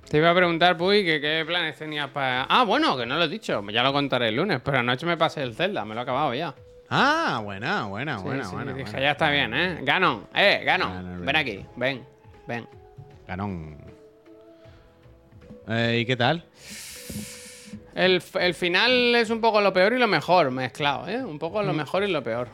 Te iba a preguntar, Puy, que qué planes tenías para. Ah, bueno, que no lo he dicho. Ya lo contaré el lunes. Pero anoche me pasé el Zelda, me lo he acabado ya. Ah, buena, buena, Sí, buena, sí, buena. dije, buena. ya está bien, ¿eh? Ganon, eh, Ganon. Ganon, ven aquí, ven, ven. Ganón. Eh, ¿Y qué tal? El, el final es un poco lo peor y lo mejor mezclado, ¿eh? Un poco lo Mm. mejor y lo peor.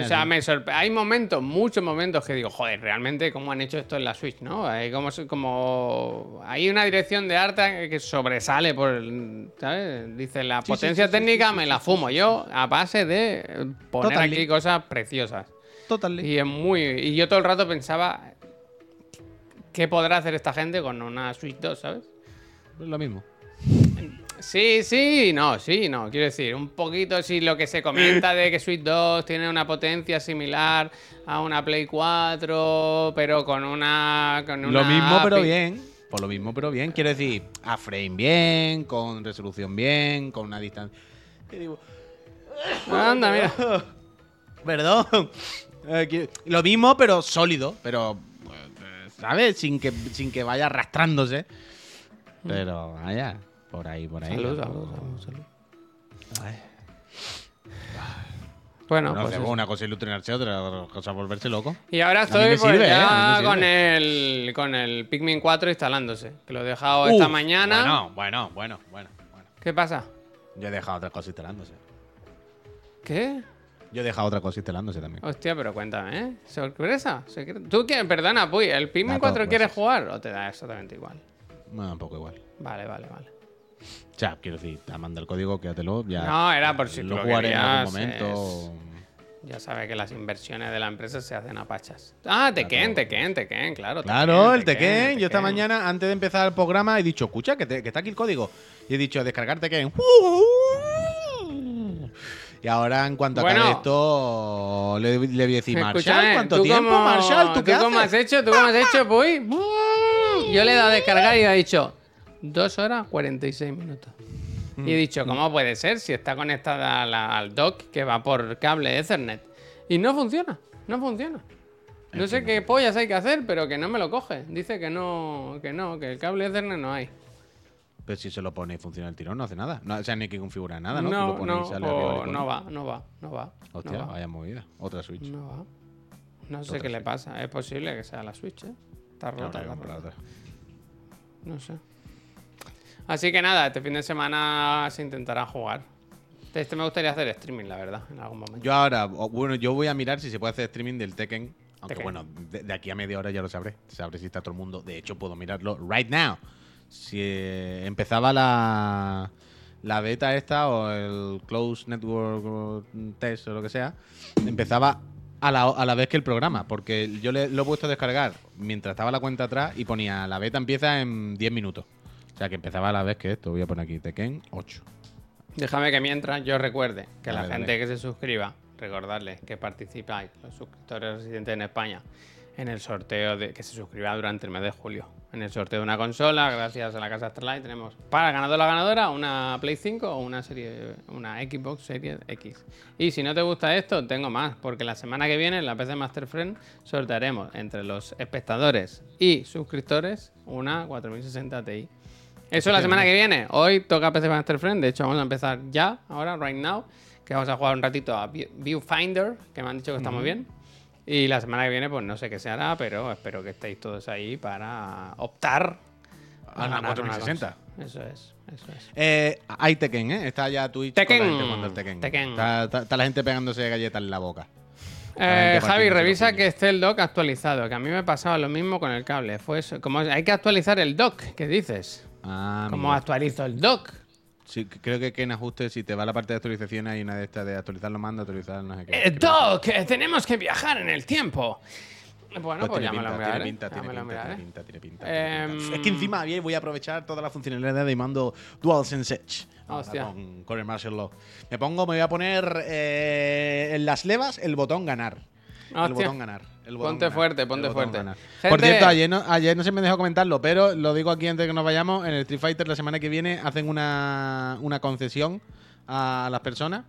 O sea, me sorpre- hay momentos, muchos momentos que digo, joder, realmente cómo han hecho esto en la Switch, ¿no? Hay como, como hay una dirección de arte que sobresale por, el- ¿sabes? Dice, la Sí, potencia sí, sí, técnica me la fumo yo a base de poner Totally. aquí cosas preciosas. Totally. Y es muy y yo todo el rato pensaba qué podrá hacer esta gente con una Switch 2, ¿sabes? Es lo mismo. Sí, sí, no, sí, no. Quiero decir, un poquito si lo que se comenta de que Switch 2 tiene una potencia similar a una Play 4, pero con una. Con Lo una mismo, pero bien. Por lo mismo, pero bien. Quiero decir, a frame bien, con resolución bien, con una distancia. ¿Qué digo? Anda, mira. Perdón. Eh, lo mismo, pero sólido. Pero, eh, ¿sabes? Sin que, sin que vaya arrastrándose. Pero, vaya. Por ahí, por ahí. Salud, salud, salud, salud. Bueno, No, pues una cosa es ilusionarse, otra cosa volverse loco. Y ahora estoy pues, sirve, ¿eh? Ya con sirve. el con el Pikmin 4 instalándose. Que lo he dejado esta mañana. Bueno, bueno, bueno, bueno, bueno. ¿Qué pasa? Yo he dejado otra cosa instalándose. ¿Qué? Yo he dejado otra cosa instalándose también. Hostia, pero cuéntame, ¿eh? ¿Sorpresa? ¿Tú quieres? Perdona, Puy, ¿el Pikmin Da 4 todo, quieres jugar o te da exactamente igual? Bueno, un poco igual. Vale, vale, vale. O sea, quiero decir, te manda el código, quédatelo. Ya, No, era por si lo lo jugaré en algún querías, momento. Ya sabes que las inversiones de la empresa se hacen a pachas. Ah, Tekken, Tekken, Tekken, claro. Claro, el Tekken. Yo esta mañana, antes de empezar el programa, he dicho, escucha, que, te- que está aquí el código. Y he dicho, descargar Tekken. Y ahora, en cuanto Bueno. acabe esto, le, le voy a decir, Marshall, Escúchame, ¿cuánto ¿tú tiempo, cómo- Marshall? ¿Tú qué cómo has haces? hecho? ¿Tú cómo has hecho, Puy? Yo le he dado a descargar y he dicho 2 horas 46 minutos. Mm. Y he dicho, ¿cómo puede ser si está conectada la- al dock que va por cable Ethernet? Y no funciona, no funciona. No sé qué pollas hay que hacer, pero que no me lo coge. Dice que no, que no, que el cable Ethernet no hay. Pero si se lo pone y funciona el tirón, no hace nada. No, o sea, ni hay que configurar nada, ¿no? No, lo pones y no, sale o no va, no va, no va. Hostia, no va. vaya movida. Otra Switch. No va. No sé Otra qué le pasa. Es posible que sea la Switch, ¿eh? Está rota, comprar rota. No sé. Así que nada, este fin de semana se intentará jugar. Este me gustaría hacer streaming, la verdad, en algún momento. Yo ahora, bueno, yo voy a mirar si se puede hacer streaming del Tekken. Aunque Tekken. bueno, de, de aquí a media hora ya lo sabré. Sabré si está todo el mundo. De hecho, puedo mirarlo right now. Si eh, empezaba la, la beta esta o el Close Network Test o lo que sea, empezaba a la, a la vez que el programa. Porque yo le, lo he puesto a descargar mientras estaba la cuenta atrás y ponía la beta empieza en 10 minutos. Sea que empezaba a la vez que esto. Voy a poner aquí Tekken 8. Déjame que mientras yo recuerde que Dale, la dale. gente que se suscriba, recordarles que participáis, los suscriptores residentes en España, en el sorteo de que se suscriba durante el mes de julio. en el sorteo de una consola, gracias a la casa Astralight, tenemos para el ganador la ganadora una Play 5 o una serie una Xbox Series X. Y si no te gusta esto, tengo más, porque la semana que viene en la PC Master Friend sortearemos entre los espectadores y suscriptores una 4060 Ti. Eso la semana que viene. Hoy toca PC Master Friend, de hecho vamos a empezar ya, ahora, right now, que vamos a jugar un ratito a View- Viewfinder, que me han dicho que está muy bien. Y la semana que viene, pues no sé qué se hará, pero espero que estéis todos ahí para optar A ganar 4060. cosa. Eso es, eso es. Eh, hay Tekken, ¿eh? Está ya Twitch Tekken. la Tekken. Tekken. Está, está- está la gente pegándose galletas en la boca. Eh, Javi, revisa que esté el dock actualizado, que a mí me pasaba lo mismo con el cable. Fue eso. Como hay que actualizar el dock, ¿qué dices? Ah, ¿Cómo amigo. actualizo el dock? Sí, creo que, que en ajustes, si te va la parte de actualizaciones, hay una de estas de actualizar los mandos, actualizar no sé qué. ¡El dock! eh, ¡Tenemos que viajar en el tiempo! Bueno, pues, tiene lo pinta, miraré. tiene pinta, tiene lo pinta, tiene pinta, tiene pinta, tiene pinta. Em, Es que encima bien, voy a aprovechar toda la funcionalidad de mando DualSense Edge. Hostia. Con, con el Martial Law. Me pongo, me voy a poner eh, en las levas el botón ganar. El botón ganar. el botón Ponte ganar, fuerte, ponte fuerte. Gente- Por cierto, ayer no, ayer no se me dejó comentarlo, pero lo digo aquí antes de que nos vayamos. En el Street Fighter la semana que viene hacen una, una concesión a las personas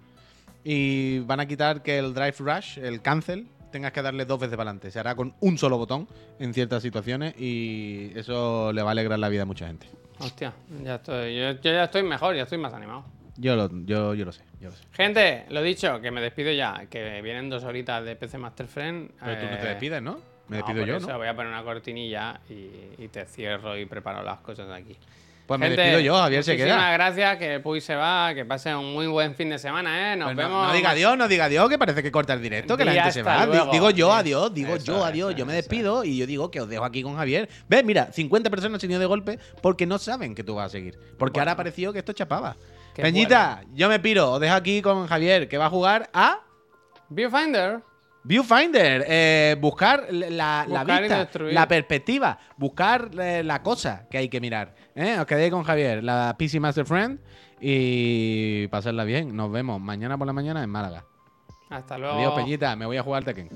y van a quitar que el Drive Rush, el cancel, tengas que darle dos veces para adelante. Se hará con un solo botón en ciertas situaciones y eso le va a alegrar la vida a mucha gente. Hostia, ya estoy. Yo, yo ya estoy mejor, ya estoy más animado. Yo lo, yo, yo lo sé, yo lo sé. Gente, lo dicho, que me despido ya, que vienen dos horitas de PC Master Friend. Pero tú no te eh, despides, ¿no? Me no, despido yo, eso ¿no? Voy a poner una cortinilla y, y te cierro y preparo las cosas aquí. Pues me despido yo, Javier se muchísimas queda. gracias, que Puy se va, que pase un muy buen fin de semana, ¿eh? Nos Pues no- vemos. no, diga adiós, no diga adiós, que parece que corta el directo, que la gente se va. Luego. Digo yo Di- adiós, digo Eso yo adiós. Yo me despido y yo digo que os dejo aquí con Javier. ¿Ves? Mira, 50 personas se han ido de golpe porque no saben que tú vas a seguir. Porque ahora ha parecido que esto chapaba. Qué Peñita, yo me piro, os dejo aquí con Javier, que va a jugar a Viewfinder. Viewfinder. eh, buscar la, la Buscar y vista, la perspectiva, buscar eh, la cosa que hay que mirar. ¿eh? Os quedéis con Javier, la PC Master Friend. Y pasarla bien. Nos vemos mañana por la mañana en Málaga. Hasta luego. Adiós, Peñita. Me voy a jugar Tekken.